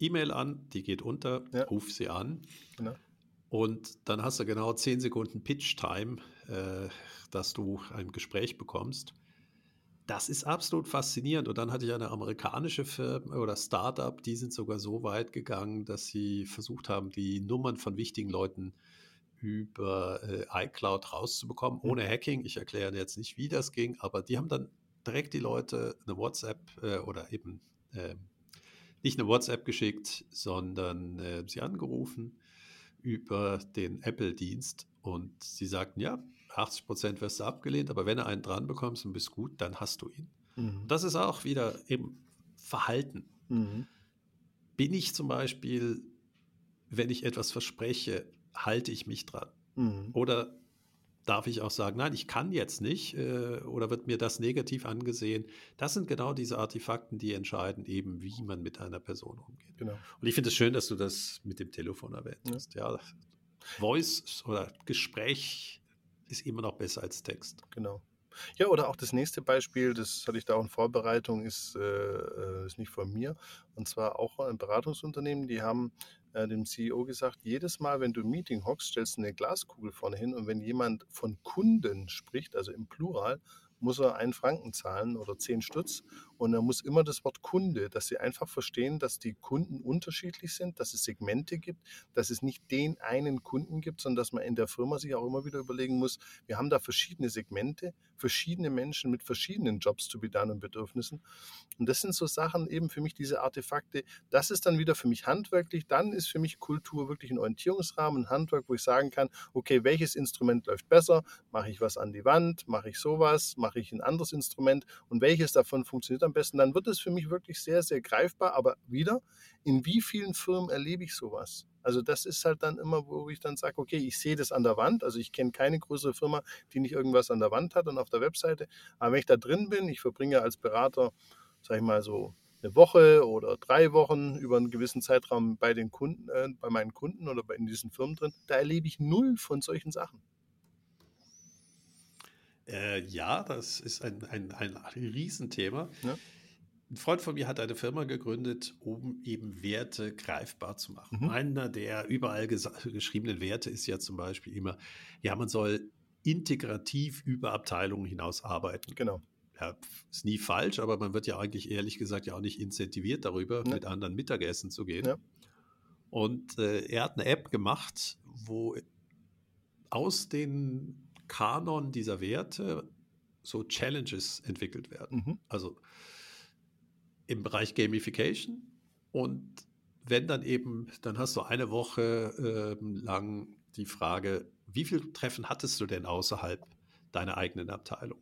E-Mail an, die geht unter, ja. ruf sie an. Genau. Und dann hast du genau 10 Sekunden Pitch-Time, äh, dass du ein Gespräch bekommst. Das ist absolut faszinierend. Und dann hatte ich eine amerikanische Firma oder Startup, die sind sogar so weit gegangen, dass sie versucht haben, die Nummern von wichtigen Leuten über äh, iCloud rauszubekommen, mhm. ohne Hacking. Ich erkläre jetzt nicht, wie das ging, aber die haben dann direkt die Leute eine WhatsApp äh, oder eben äh, nicht eine WhatsApp geschickt, sondern äh, sie angerufen über den Apple-Dienst und sie sagten, ja, 80 Prozent wirst du abgelehnt, aber wenn du einen dran bekommst und bist gut, dann hast du ihn. Mhm. Das ist auch wieder eben Verhalten. Mhm. Bin ich zum Beispiel, wenn ich etwas verspreche, halte ich mich dran? Mhm. Oder darf ich auch sagen, nein, ich kann jetzt nicht äh, oder wird mir das negativ angesehen. Das sind genau diese Artefakten, die entscheiden eben, wie man mit einer Person umgeht. Genau. Und ich finde es schön, dass du das mit dem Telefon erwähnt hast. Ja. Voice oder Gespräch ist immer noch besser als Text. Genau. Ja, oder auch das nächste Beispiel, das hatte ich da auch in Vorbereitung, ist, äh, äh, ist nicht von mir. Und zwar auch ein Beratungsunternehmen, die haben äh, dem CEO gesagt, jedes Mal, wenn du im Meeting hockst, stellst du eine Glaskugel vorne hin und wenn jemand von Kunden spricht, also im Plural, muss er einen Franken zahlen oder zehn Stutz. Und er muss immer das Wort Kunde, dass sie einfach verstehen, dass die Kunden unterschiedlich sind, dass es Segmente gibt, dass es nicht den einen Kunden gibt, sondern dass man in der Firma sich auch immer wieder überlegen muss, wir haben da verschiedene Segmente, verschiedene Menschen mit verschiedenen Jobs zu bedan und Bedürfnissen. Und das sind so Sachen eben für mich, diese Artefakte. Das ist dann wieder für mich handwerklich. Dann ist für mich Kultur wirklich ein Orientierungsrahmen, ein Handwerk, wo ich sagen kann, okay, welches Instrument läuft besser? Mache ich was an die Wand? Mache ich sowas? Mache mache ich ein anderes Instrument und welches davon funktioniert am besten, dann wird es für mich wirklich sehr, sehr greifbar. Aber wieder, in wie vielen Firmen erlebe ich sowas? Also das ist halt dann immer, wo ich dann sage, okay, ich sehe das an der Wand. Also ich kenne keine größere Firma, die nicht irgendwas an der Wand hat und auf der Webseite. Aber wenn ich da drin bin, ich verbringe als Berater, sage ich mal so, eine Woche oder drei Wochen über einen gewissen Zeitraum bei den Kunden, äh, bei meinen Kunden oder bei, in diesen Firmen drin, da erlebe ich null von solchen Sachen. Äh, ja, das ist ein, ein, ein Riesenthema. Ja. Ein Freund von mir hat eine Firma gegründet, um eben Werte greifbar zu machen. Mhm. Einer der überall geschriebenen Werte ist ja zum Beispiel immer, ja, man soll integrativ über Abteilungen hinaus arbeiten. Genau. Ja, ist nie falsch, aber man wird ja eigentlich ehrlich gesagt ja auch nicht incentiviert darüber, ja. mit anderen Mittagessen zu gehen. Ja. Und äh, er hat eine App gemacht, wo aus den Kanon dieser Werte so Challenges entwickelt werden. Mhm. Also im Bereich Gamification und wenn dann eben, dann hast du eine Woche äh, lang die Frage, wie viele Treffen hattest du denn außerhalb deiner eigenen Abteilung?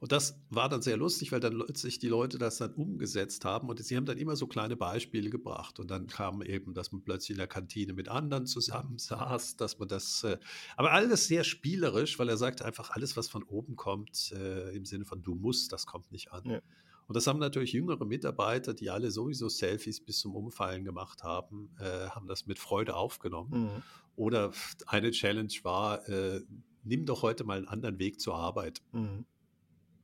Und das war dann sehr lustig, weil dann sich die Leute das dann umgesetzt haben und sie haben dann immer so kleine Beispiele gebracht. Und dann kam eben, dass man plötzlich in der Kantine mit anderen zusammen saß, dass man das, äh, aber alles sehr spielerisch, weil er sagt einfach, alles, was von oben kommt, äh, im Sinne von du musst, das kommt nicht an. Ja. Und das haben natürlich jüngere Mitarbeiter, die alle sowieso Selfies bis zum Umfallen gemacht haben, äh, haben das mit Freude aufgenommen. Mhm. Oder eine Challenge war, äh, nimm doch heute mal einen anderen Weg zur Arbeit. Mhm.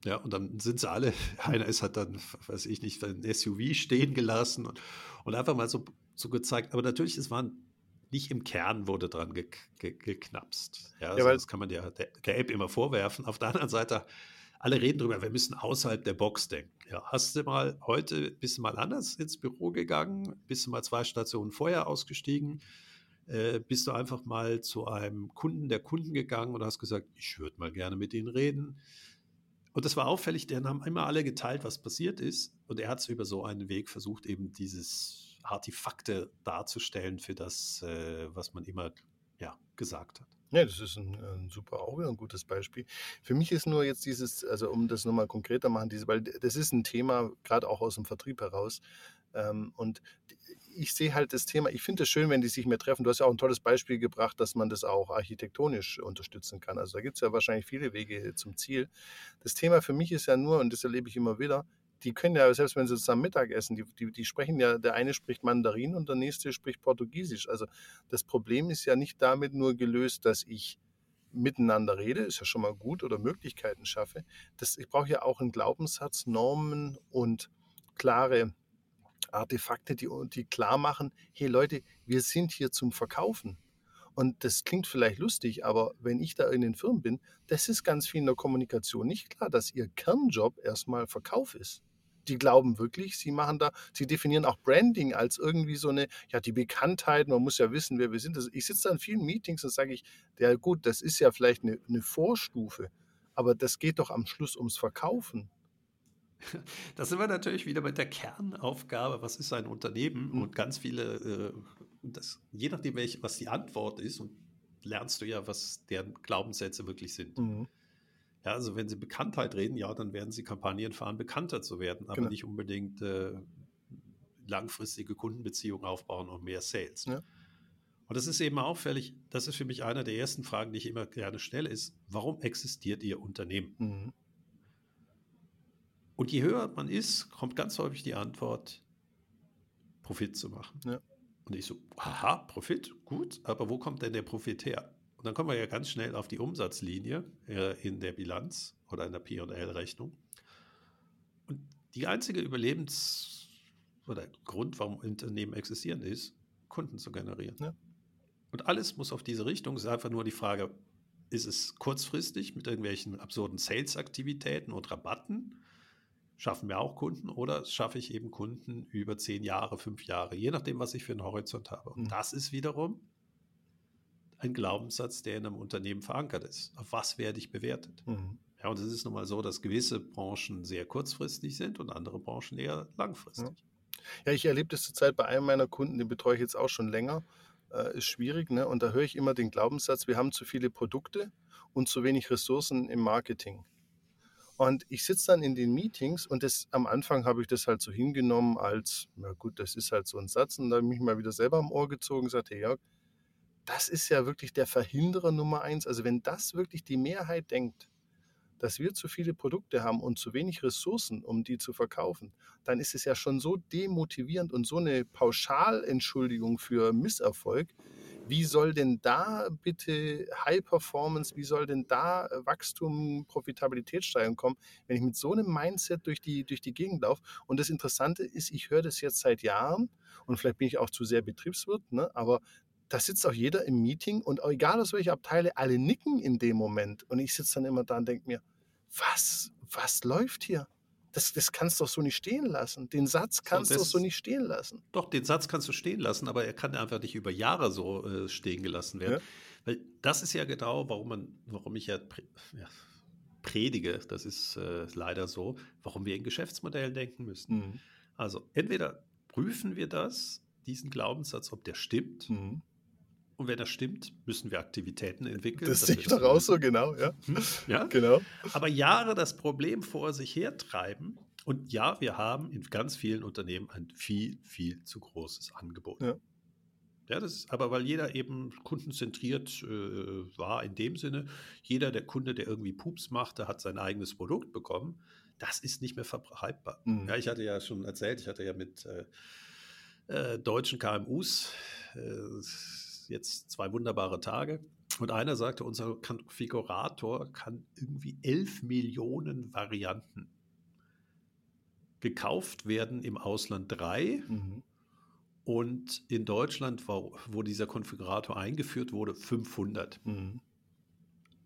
Ja, und dann sind sie alle, [laughs] einer ist hat dann, weiß ich nicht, ein SUV stehen gelassen und, und einfach mal so, so gezeigt. Aber natürlich, es waren nicht im Kern wurde dran ge, ge, geknapst. Ja, also ja das kann man ja der, der, App immer vorwerfen. Auf der anderen Seite, alle reden darüber, wir müssen außerhalb der Box denken. Ja, hast du mal heute, bist du mal anders ins Büro gegangen, bist du mal zwei Stationen vorher ausgestiegen, äh, bist du einfach mal zu einem Kunden der Kunden gegangen und hast gesagt, ich würde mal gerne mit ihnen reden. Und das war auffällig, denn haben immer alle geteilt, was passiert ist. Und er hat es über so einen Weg versucht, eben dieses Artefakte darzustellen für das, äh, was man immer ja, gesagt hat. Ja, das ist ein, ein super Auge, ein gutes Beispiel. Für mich ist nur jetzt dieses, also um das nochmal konkreter machen, diese, weil das ist ein Thema, gerade auch aus dem Vertrieb heraus. Ähm, und ich sehe halt das Thema, ich finde es schön, wenn die sich mehr treffen. Du hast ja auch ein tolles Beispiel gebracht, dass man das auch architektonisch unterstützen kann. Also da gibt es ja wahrscheinlich viele Wege zum Ziel. Das Thema für mich ist ja nur, und das erlebe ich immer wieder, die können ja, selbst wenn sie zusammen Mittag essen, die, die, die, sprechen ja, der eine spricht Mandarin und der nächste spricht Portugiesisch. Also das Problem ist ja nicht damit nur gelöst, dass ich miteinander rede, ist ja schon mal gut, oder Möglichkeiten schaffe. Das, ich brauche ja auch einen Glaubenssatz, Normen und klare Artefakte, die, die klar machen, hey Leute, wir sind hier zum Verkaufen. Und das klingt vielleicht lustig, aber wenn ich da in den Firmen bin, das ist ganz viel in der Kommunikation nicht klar, dass ihr Kernjob erstmal Verkauf ist. Die glauben wirklich, sie machen da, sie definieren auch Branding als irgendwie so eine, ja, die Bekanntheit, man muss ja wissen, wer wir sind. Also ich sitze da in vielen Meetings und sage ich, ja gut, das ist ja vielleicht eine, eine Vorstufe, aber das geht doch am Schluss ums Verkaufen. Da sind wir natürlich wieder mit der Kernaufgabe, was ist ein Unternehmen? Mhm. Und ganz viele, äh, das, je nachdem, welch, was die Antwort ist, lernst du ja, was deren Glaubenssätze wirklich sind. Mhm. Ja, also wenn sie Bekanntheit reden, ja, dann werden sie Kampagnen fahren, bekannter zu werden, aber genau. nicht unbedingt äh, langfristige Kundenbeziehungen aufbauen und mehr Sales. Ja. Und das ist eben auffällig, das ist für mich eine der ersten Fragen, die ich immer gerne stelle, ist, warum existiert Ihr Unternehmen? Mhm. Und je höher man ist, kommt ganz häufig die Antwort, Profit zu machen. Ja. Und ich so, aha, Profit, gut, aber wo kommt denn der Profit her? Und dann kommen wir ja ganz schnell auf die Umsatzlinie äh, in der Bilanz oder in der P&L-Rechnung. Und die einzige Überlebens- oder Grund, warum Unternehmen existieren, ist, Kunden zu generieren. Ja. Und alles muss auf diese Richtung. Es ist einfach nur die Frage, ist es kurzfristig mit irgendwelchen absurden Sales-Aktivitäten und Rabatten? Schaffen wir auch Kunden oder schaffe ich eben Kunden über zehn Jahre, fünf Jahre, je nachdem, was ich für einen Horizont habe. Und mhm. das ist wiederum ein Glaubenssatz, der in einem Unternehmen verankert ist. Auf was werde ich bewertet? Mhm. Ja, und es ist nun mal so, dass gewisse Branchen sehr kurzfristig sind und andere Branchen eher langfristig. Ja, ja ich erlebe das zurzeit bei einem meiner Kunden, den betreue ich jetzt auch schon länger. Äh, ist schwierig, ne? Und da höre ich immer den Glaubenssatz, wir haben zu viele Produkte und zu wenig Ressourcen im Marketing. Und ich sitze dann in den Meetings und das, am Anfang habe ich das halt so hingenommen als, na gut, das ist halt so ein Satz. Und dann habe ich mich mal wieder selber am Ohr gezogen und gesagt, hey Jörg, das ist ja wirklich der Verhinderer Nummer eins. Also wenn das wirklich die Mehrheit denkt, dass wir zu viele Produkte haben und zu wenig Ressourcen, um die zu verkaufen, dann ist es ja schon so demotivierend und so eine Pauschalentschuldigung für Misserfolg, wie soll denn da bitte High Performance, wie soll denn da Wachstum, Profitabilitätssteigerung kommen, wenn ich mit so einem Mindset durch die, durch die Gegend laufe? Und das Interessante ist, ich höre das jetzt seit Jahren und vielleicht bin ich auch zu sehr Betriebswirt, ne? aber da sitzt auch jeder im Meeting und egal aus welcher Abteile, alle nicken in dem Moment. Und ich sitze dann immer da und denke mir, was, was läuft hier? Das, das kannst du doch so nicht stehen lassen. Den Satz kannst du doch so nicht stehen lassen. Doch, den Satz kannst du stehen lassen, aber er kann einfach nicht über Jahre so äh, stehen gelassen werden. Ja. Weil das ist ja genau, warum man, warum ich ja, ja predige, das ist äh, leider so, warum wir in Geschäftsmodellen denken müssen. Mhm. Also entweder prüfen wir das, diesen Glaubenssatz, ob der stimmt, mhm. Und wenn das stimmt, müssen wir Aktivitäten entwickeln. Das sehe ich doch auch so, genau, ja. Hm? ja. Genau. Aber Jahre das Problem vor sich hertreiben. Und ja, wir haben in ganz vielen Unternehmen ein viel, viel zu großes Angebot. Ja. Ja, das ist aber, weil jeder eben kundenzentriert äh, war in dem Sinne, jeder der Kunde, der irgendwie Pups machte, hat sein eigenes Produkt bekommen. Das ist nicht mehr verbreitbar. Mhm. Ja, ich hatte ja schon erzählt, ich hatte ja mit äh, äh, deutschen KMUs äh, jetzt zwei wunderbare Tage. Und einer sagte, unser Konfigurator kann irgendwie 11 Millionen Varianten gekauft werden, im Ausland drei. Mhm. Und in Deutschland, wo, wo, dieser Konfigurator eingeführt wurde, 500. Mhm.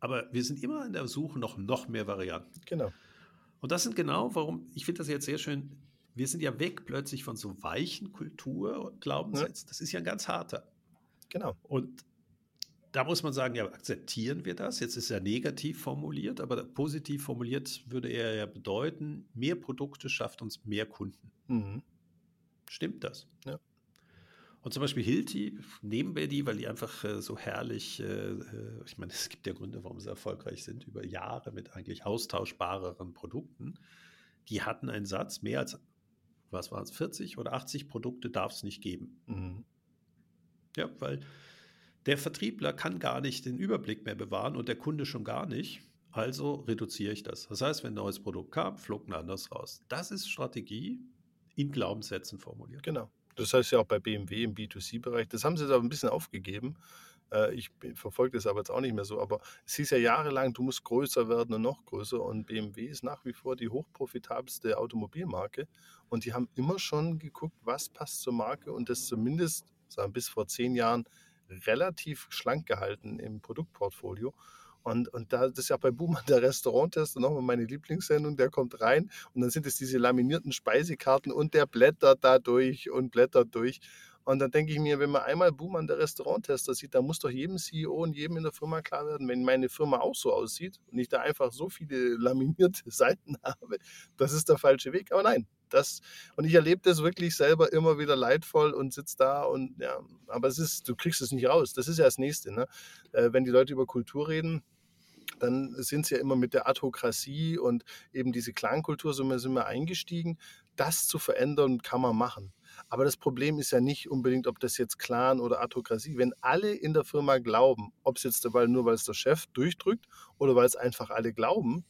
Aber wir sind immer in der Suche noch, noch mehr Varianten. Genau. Und das sind genau, warum, ich finde das jetzt sehr schön, wir sind ja weg plötzlich von so weichen Kulturglaubenssätzen. Ja. Das ist ja ein ganz harter. Genau. Und da muss man sagen, ja, akzeptieren wir das? Jetzt ist er negativ formuliert, aber positiv formuliert würde er ja bedeuten, mehr Produkte schafft uns mehr Kunden. Mhm. Stimmt das? Ja. Und zum Beispiel Hilti, nehmen wir die, weil die einfach äh, so herrlich, äh, äh, ich meine, [laughs] es gibt ja Gründe, warum sie erfolgreich sind, über Jahre mit eigentlich austauschbareren Produkten. Die hatten einen Satz, mehr als, was war es, 40 oder 80 Produkte darf es nicht geben. Mhm. Ja, weil der Vertriebler kann gar nicht den Überblick mehr bewahren und der Kunde schon gar nicht. Also reduziere ich das. Das heißt, wenn ein neues Produkt kam, flog ein anderes raus. Das ist Strategie in Glaubenssätzen formuliert. Genau. Das heißt ja auch bei BMW im B2C-Bereich. Das haben sie jetzt aber ein bisschen aufgegeben. Äh, ich verfolge das aber jetzt auch nicht mehr so. Aber es hieß ja jahrelang, du musst größer werden und noch größer. Und BMW ist nach wie vor die hochprofitabelste Automobilmarke. Und die haben immer schon geguckt, was passt zur Marke und das zumindest sagen, bis vor zehn Jahren relativ schlank gehalten im Produktportfolio. Und, und da, das ist ja bei Buhmann der Restauranttester nochmal meine Lieblingssendung, der kommt rein und dann sind es diese laminierten Speisekarten und der blättert da durch und blättert durch. Und dann denke ich mir, wenn man einmal Buhmann der Restauranttester sieht, dann muss doch jedem CEO und jedem in der Firma klar werden, wenn meine Firma auch so aussieht und ich da einfach so viele [laughs] laminierte Seiten habe, das ist der falsche Weg. Aber nein, das, und ich erlebe das wirklich selber immer wieder leidvoll und sitze da und ja, aber es ist, du kriegst es nicht raus. Das ist ja das Nächste. Ne? Äh, wenn die Leute über Kultur reden, dann sind sie ja immer mit der Adhokrasie und eben diese Klangkultur sind wir, sind wir eingestiegen. Das zu verändern kann man machen. Aber das Problem ist ja nicht unbedingt, ob das jetzt Clan oder Autokratie. Wenn alle in der Firma glauben, ob es jetzt dabei nur, weil es der Chef durchdrückt oder weil es einfach alle glauben,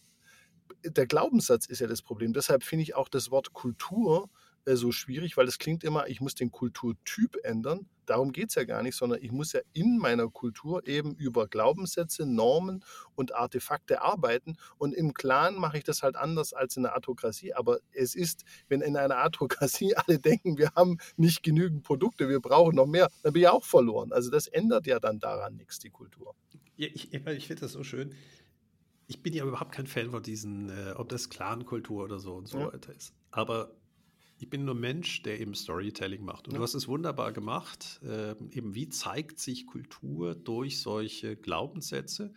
der Glaubenssatz ist ja das Problem. Deshalb finde ich auch das Wort Kultur so schwierig, weil es klingt immer, ich muss den Kulturtyp ändern. Darum geht es ja gar nicht, sondern ich muss ja in meiner Kultur eben über Glaubenssätze, Normen und Artefakte arbeiten. Und im Clan mache ich das halt anders als in der Autokratie. Aber es ist, wenn in einer Autokratie [laughs] alle denken, wir haben nicht genügend Produkte, wir brauchen noch mehr, dann bin ich auch verloren. Also das ändert ja dann daran nichts, die Kultur. Ja, ich, ich finde das so schön ich bin ja überhaupt kein Fan von diesen, äh, ob das Clan-Kultur oder so und so ja. weiter ist. Aber ich bin nur Mensch, der eben Storytelling macht. Und ja. du hast es wunderbar gemacht. Äh, eben, wie zeigt sich Kultur durch solche Glaubenssätze?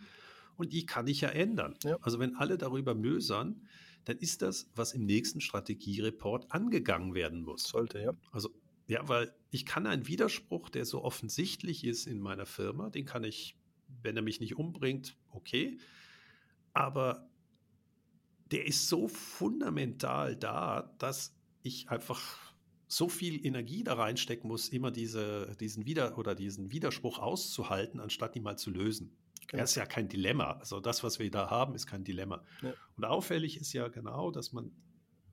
Und die kann ich ja ändern. Ja. Also, wenn alle darüber mösern, dann ist das, was im nächsten Strategiereport angegangen werden muss. Sollte, ja. Also, ja, weil ich kann einen Widerspruch, der so offensichtlich ist in meiner Firma, den kann ich, wenn er mich nicht umbringt, okay aber der ist so fundamental da, dass ich einfach so viel Energie da reinstecken muss, immer diese, diesen Wider oder diesen Widerspruch auszuhalten, anstatt ihn mal zu lösen. Genau. Das ist ja kein Dilemma. Also das, was wir da haben, ist kein Dilemma. Ja. Und auffällig ist ja genau, dass man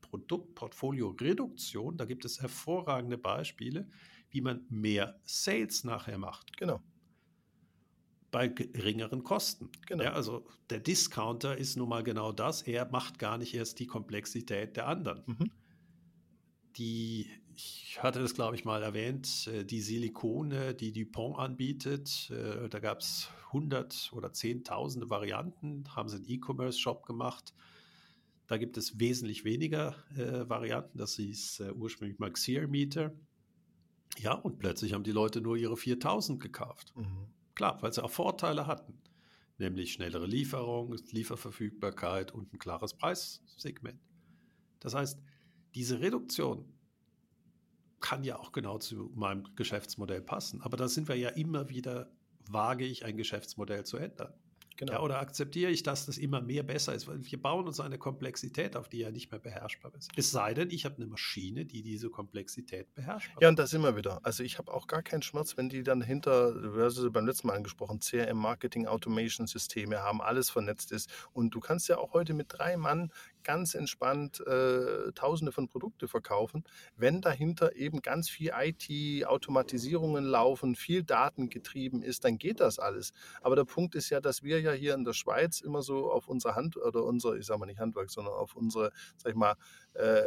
Produktportfolio-Reduktion, da gibt es hervorragende Beispiele, wie man mehr Sales nachher macht. Genau bei geringeren Kosten. Genau. Ja, also der Discounter ist nun mal genau das. Er macht gar nicht erst die Komplexität der anderen. Mhm. Die, ich hatte das, glaube ich, mal erwähnt, äh, die Silikone, die Dupont anbietet, äh, da gab es hundert oder zehntausende Varianten, haben sie einen E-Commerce-Shop gemacht. Da gibt es wesentlich weniger äh, Varianten. Das hieß äh, ursprünglich mal Xerometer. Ja, und plötzlich haben die Leute nur ihre 4000 gekauft. Mhm. Klar, weil sie auch Vorteile hatten, nämlich schnellere Lieferung, Lieferverfügbarkeit und ein klares Preissegment. Das heißt, diese Reduktion kann ja auch genau zu meinem Geschäftsmodell passen. Aber da sind wir ja immer wieder, wage ich ein Geschäftsmodell zu ändern. Genau. Ja, oder akzeptiere ich, dass das immer mehr besser ist? Weil wir bauen uns eine Komplexität auf, die ja nicht mehr beherrschbar ist. Es sei denn, ich habe eine Maschine, die diese Komplexität beherrscht. Ja, und da sind wir wieder. Also ich habe auch gar keinen Schmerz, wenn die dann hinter, du hast es beim letzten Mal angesprochen, CRM, Marketing, Automation Systeme haben, alles vernetzt ist. Und du kannst ja auch heute mit drei Mann ganz entspannt äh, Tausende von Produkte verkaufen, wenn dahinter eben ganz viel IT-Automatisierungen laufen, viel Daten getrieben ist, dann geht das alles. Aber der Punkt ist ja, dass wir ja hier in der Schweiz immer so auf unser Hand oder unser, ich sage mal nicht Handwerk, sondern auf unsere, sag ich mal, äh,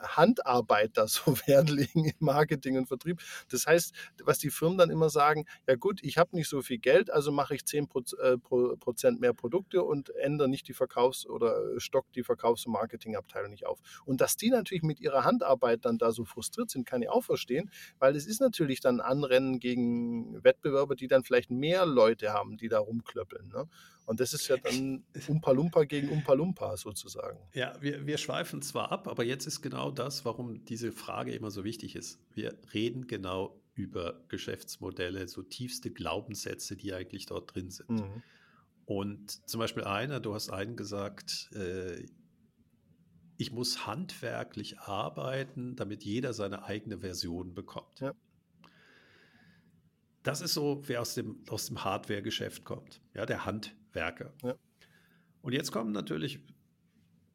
Handarbeit da [laughs] so Wert legen im Marketing und Vertrieb. Das heißt, was die Firmen dann immer sagen, ja gut, ich habe nicht so viel Geld, also mache ich 10 äh, Prozent mehr Produkte und ändere nicht die Verkaufs- oder stock die Verkaufs- und Marketingabteilung nicht auf. Und dass die natürlich mit ihrer Handarbeit dann da so frustriert sind, kann ich auch verstehen, weil es ist natürlich dann Anrennen gegen Wettbewerber, die dann vielleicht mehr Leute haben, die da rumklöppeln. Ne? Und das ist ja dann [laughs] Umpa-Lumpa gegen Umpa-Lumpa sozusagen. Ja, wir, wir schweifen zwar ab, aber jetzt ist genau das, warum diese Frage immer so wichtig ist. Wir reden genau über Geschäftsmodelle, so tiefste Glaubenssätze, die eigentlich dort drin sind. Mhm. Und zum Beispiel einer, du hast einen gesagt, äh, ich muss handwerklich arbeiten, damit jeder seine eigene Version bekommt. Ja. Das ist so, wer aus dem, aus dem Hardware-Geschäft kommt, ja, der Handwerker. Ja. Und jetzt kommen natürlich,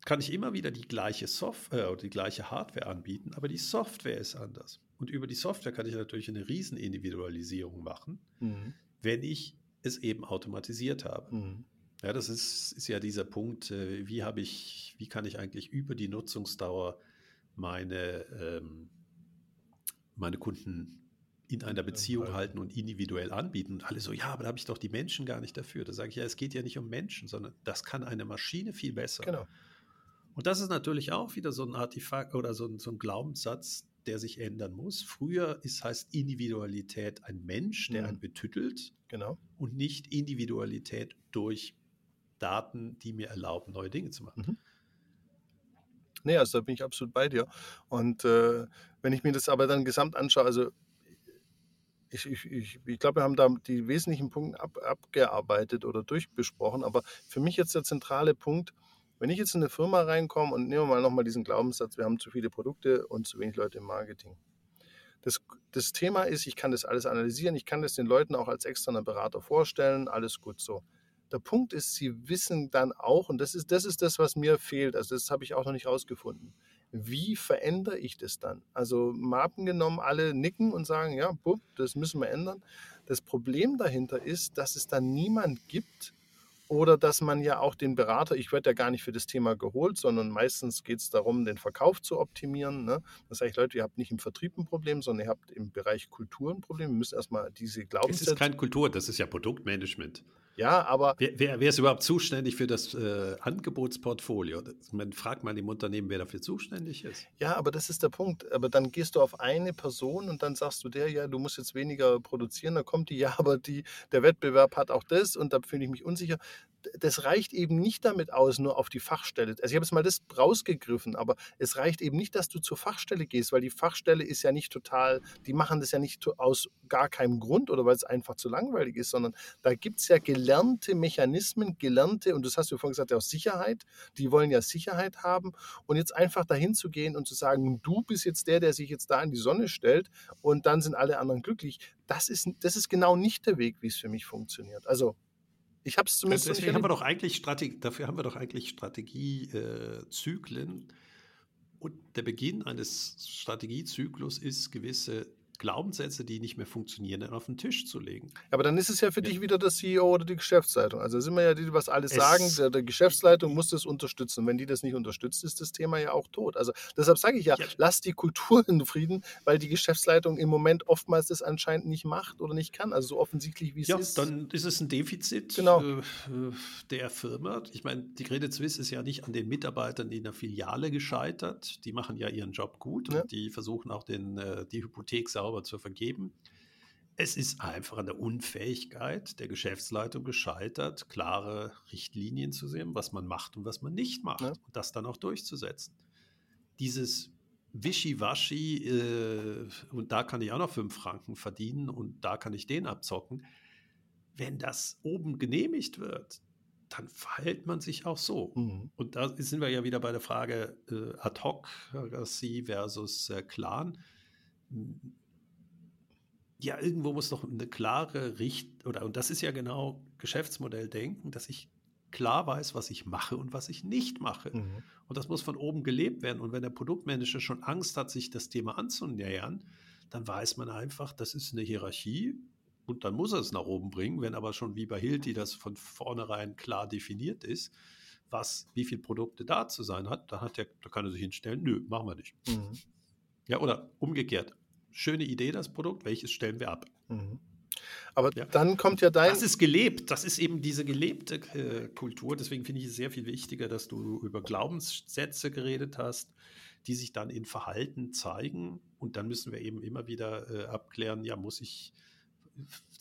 kann ich immer wieder die gleiche Software oder die gleiche Hardware anbieten, aber die Software ist anders. Und über die Software kann ich natürlich eine riesen Individualisierung machen, mhm. wenn ich es eben automatisiert habe. Mhm. Ja, das ist, ist ja dieser Punkt, äh, wie habe ich, wie kann ich eigentlich über die Nutzungsdauer meine, ähm, meine Kunden in einer Beziehung halten und individuell anbieten. Und alle so, ja, aber da habe ich doch die Menschen gar nicht dafür. Da sage ich, ja, es geht ja nicht um Menschen, sondern das kann eine Maschine viel besser. Genau. Und das ist natürlich auch wieder so ein Artefakt oder so ein, so ein Glaubenssatz, der sich ändern muss. Früher ist, heißt Individualität ein Mensch, der mhm. einen betüttelt. Genau. Und nicht Individualität durch Daten, die mir erlauben, neue Dinge zu machen. Mhm. Nee, also da bin ich absolut bei dir. Und äh, wenn ich mir das aber dann gesamt anschaue, also ich, ich, ich, ich glaube, wir haben da die wesentlichen Punkte ab, abgearbeitet oder durchbesprochen. Aber für mich jetzt der zentrale Punkt, wenn ich jetzt in eine Firma reinkomme und nehmen wir mal nochmal diesen Glaubenssatz, wir haben zu viele Produkte und zu wenig Leute im Marketing. Das, das Thema ist, ich kann das alles analysieren, ich kann das den Leuten auch als externer Berater vorstellen, alles gut so. Der Punkt ist, sie wissen dann auch, und das ist das, ist das was mir fehlt, also das habe ich auch noch nicht rausgefunden, wie verändere ich das dann? Also Mappen genommen, alle nicken und sagen, ja, bupp, das müssen wir ändern. Das Problem dahinter ist, dass es dann niemand gibt, oder dass man ja auch den Berater, ich werde ja gar nicht für das Thema geholt, sondern meistens geht es darum, den Verkauf zu optimieren. Ne? Das sage ich, Leute, ihr habt nicht im Vertrieb ein Problem, sondern ihr habt im Bereich Kultur ein Problem. Wir müssen erstmal diese Glaubenssätze... Es ist kein Kultur, das ist ja Produktmanagement. Ja, aber. Wer, wer, wer, ist überhaupt zuständig für das äh, Angebotsportfolio? Man fragt mal im Unternehmen, wer dafür zuständig ist. Ja, aber das ist der Punkt. Aber dann gehst du auf eine Person und dann sagst du der, ja, du musst jetzt weniger produzieren. Dann kommt die, ja, aber die, der Wettbewerb hat auch das und da fühle ich mich unsicher das reicht eben nicht damit aus, nur auf die Fachstelle. Also ich habe jetzt mal das rausgegriffen, aber es reicht eben nicht, dass du zur Fachstelle gehst, weil die Fachstelle ist ja nicht total, die machen das ja nicht aus gar keinem Grund oder weil es einfach zu langweilig ist, sondern da gibt es ja gelernte Mechanismen, gelernte, und das hast du vorhin gesagt, aus Sicherheit, die wollen ja Sicherheit haben und jetzt einfach dahin zu gehen und zu sagen, du bist jetzt der, der sich jetzt da in die Sonne stellt und dann sind alle anderen glücklich, das ist, das ist genau nicht der Weg, wie es für mich funktioniert. Also ich habe es zumindest. Deswegen haben wir doch eigentlich Strategie, dafür haben wir doch eigentlich Strategiezyklen. Äh, und der Beginn eines Strategiezyklus ist, gewisse Glaubenssätze, die nicht mehr funktionieren, dann auf den Tisch zu legen. Aber dann ist es ja für ja. dich wieder der CEO oder die Geschäftsleitung. Also sind wir ja die, die was alles es sagen. Der, der, Geschäftsleitung muss das unterstützen. Wenn die das nicht unterstützt, ist das Thema ja auch tot. Also deshalb sage ich ja, ja, lass die Kultur [laughs] in Frieden, weil die Geschäftsleitung im Moment oftmals das anscheinend nicht macht oder nicht kann. Also so offensichtlich wie es ja, ist. Dann ist es ein Defizit genau. äh, der Firma. Ich meine, die Credit Suisse ist ja nicht an den Mitarbeitern in der Filiale gescheitert. Die machen ja ihren Job gut und die versuchen auch den, äh, die Hypothek sauber sauber zu vergeben. Es ist einfach an der Unfähigkeit der Geschäftsleitung gescheitert, klare Richtlinien zu sehen, was man macht und was man nicht macht ja. und das dann auch durchzusetzen. Dieses Wischiwaschi äh, und da kann ich auch noch fünf Franken verdienen und da kann ich den abzocken. Wenn das oben genehmigt wird, dann verhält man sich auch so. Mhm. Und da sind wir ja wieder bei der Frage äh, Ad-Hoc-Racie versus äh, Clan ja, irgendwo muss doch eine klare Richt oder und das ist ja genau Geschäftsmodell denken, dass ich klar weiß, was ich mache und was ich nicht mache. Mhm. Und das muss von oben gelebt werden. Und wenn der Produktmanager schon Angst hat, sich das Thema anzunähern, dann weiß man einfach, das ist eine Hierarchie und dann muss er es nach oben bringen. Wenn aber schon wie bei Hilti das von vornherein klar definiert ist, was, wie viele Produkte da zu sein hat, dann hat der, da kann er sich hinstellen, nö, machen wir nicht. Mhm. Ja, oder umgekehrt schöne Idee, das Produkt, welches stellen wir ab? Mhm. Aber ja. dann kommt ja dein. Das ist gelebt, das ist eben diese gelebte äh, Kultur. Deswegen finde ich es sehr viel wichtiger, dass du über Glaubenssätze geredet hast, die sich dann in Verhalten zeigen. Und dann müssen wir eben immer wieder äh, abklären, ja, muss ich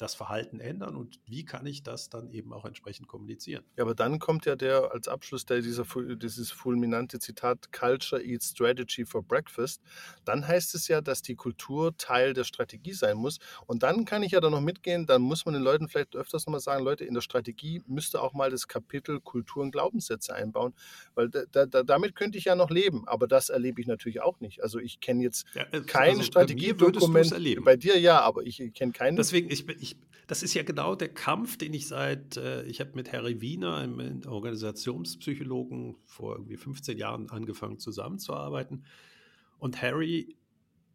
das Verhalten ändern und wie kann ich das dann eben auch entsprechend kommunizieren. Ja, aber dann kommt ja der als Abschluss der, dieser, dieses fulminante Zitat Culture eats Strategy for Breakfast. Dann heißt es ja, dass die Kultur Teil der Strategie sein muss. Und dann kann ich ja da noch mitgehen, dann muss man den Leuten vielleicht öfters nochmal sagen, Leute, in der Strategie müsste auch mal das Kapitel Kultur und Glaubenssätze einbauen, weil da, da, damit könnte ich ja noch leben, aber das erlebe ich natürlich auch nicht. Also ich kenne jetzt ja, kein also Strategiedokument. Bei dir ja, aber ich kenne keinen. Deswegen ich, ich, das ist ja genau der Kampf, den ich seit, äh, ich habe mit Harry Wiener, einem Organisationspsychologen, vor irgendwie 15 Jahren angefangen zusammenzuarbeiten. Und Harry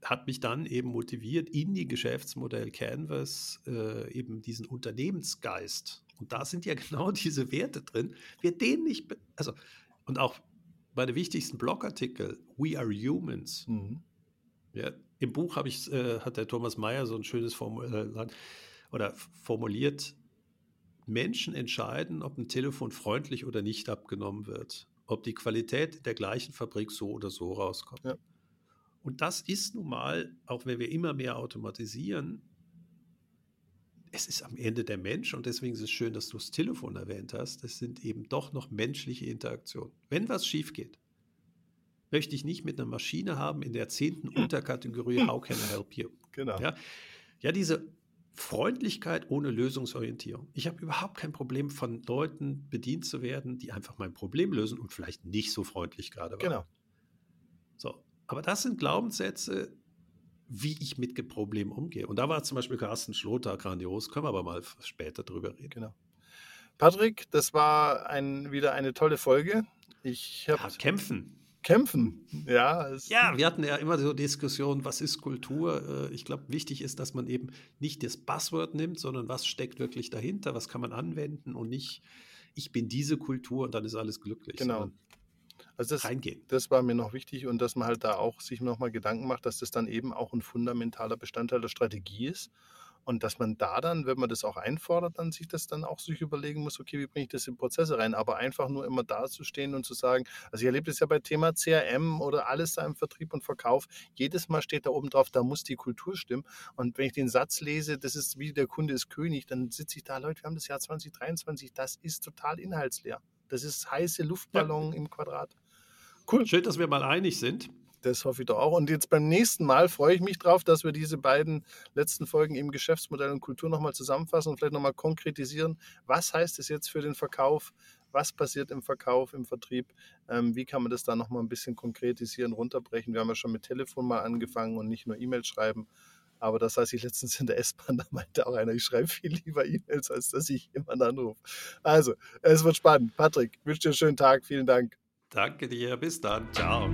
hat mich dann eben motiviert, in die Geschäftsmodell Canvas äh, eben diesen Unternehmensgeist. Und da sind ja [laughs] genau diese Werte drin. Wir den nicht, also, und auch meine wichtigsten Blogartikel, We Are Humans. Mhm. Ja, Im Buch ich, äh, hat der Thomas Mayer so ein schönes Formular äh, oder formuliert, Menschen entscheiden, ob ein Telefon freundlich oder nicht abgenommen wird, ob die Qualität in der gleichen Fabrik so oder so rauskommt. Ja. Und das ist nun mal, auch wenn wir immer mehr automatisieren, es ist am Ende der Mensch und deswegen ist es schön, dass du das Telefon erwähnt hast. Es sind eben doch noch menschliche Interaktionen. Wenn was schief geht, möchte ich nicht mit einer Maschine haben in der zehnten Unterkategorie [laughs] How can I help you? Genau. Ja, ja diese Freundlichkeit ohne Lösungsorientierung. Ich habe überhaupt kein Problem, von Leuten bedient zu werden, die einfach mein Problem lösen und vielleicht nicht so freundlich gerade waren. Genau. So, aber das sind Glaubenssätze, wie ich mit Problemen umgehe. Und da war zum Beispiel Carsten Schloter grandios, können wir aber mal später drüber reden. Genau. Patrick, das war ein, wieder eine tolle Folge. Ich ja, kämpfen. Kämpfen. Ja, ja, wir hatten ja immer so Diskussionen, was ist Kultur? Äh, ich glaube, wichtig ist, dass man eben nicht das Buzzword nimmt, sondern was steckt wirklich dahinter, was kann man anwenden und nicht, ich bin diese Kultur und dann ist alles glücklich. Genau. Also das, das war mir noch wichtig und dass man halt da auch sich nochmal Gedanken macht, dass das dann eben auch ein fundamentaler Bestandteil der Strategie ist und dass man da dann, wenn man das auch einfordert, dann sich das dann auch sich überlegen muss, okay, wie bringe ich das in Prozesse rein? Aber einfach nur immer da zu stehen und zu sagen, also ich erlebe das ja bei Thema CRM oder alles da im Vertrieb und Verkauf, jedes Mal steht da oben drauf, da muss die Kultur stimmen. Und wenn ich den Satz lese, das ist wie der Kunde ist König, dann sitze ich da, Leute, wir haben das Jahr 2023, das ist total inhaltsleer. Das ist heiße Luftballon ja. im Quadrat. Cool. Schön, dass wir mal einig sind. Das hoffe ich doch auch. Und jetzt beim nächsten Mal freue ich mich drauf, dass wir diese beiden letzten Folgen im Geschäftsmodell und Kultur nochmal zusammenfassen und vielleicht nochmal konkretisieren. Was heißt es jetzt für den Verkauf? Was passiert im Verkauf, im Vertrieb? Ähm, wie kann man das da nochmal ein bisschen konkretisieren, runterbrechen? Wir haben ja schon mit Telefon mal angefangen und nicht nur E-Mails schreiben. Aber das heißt ich letztens in der S-Bahn, [laughs] da meinte auch einer, ich schreibe viel lieber E-Mails, als dass ich jemanden anrufe. Also, es wird spannend. Patrick, wünsche dir einen schönen Tag. Vielen Dank. Danke dir. Bis dann. Ciao.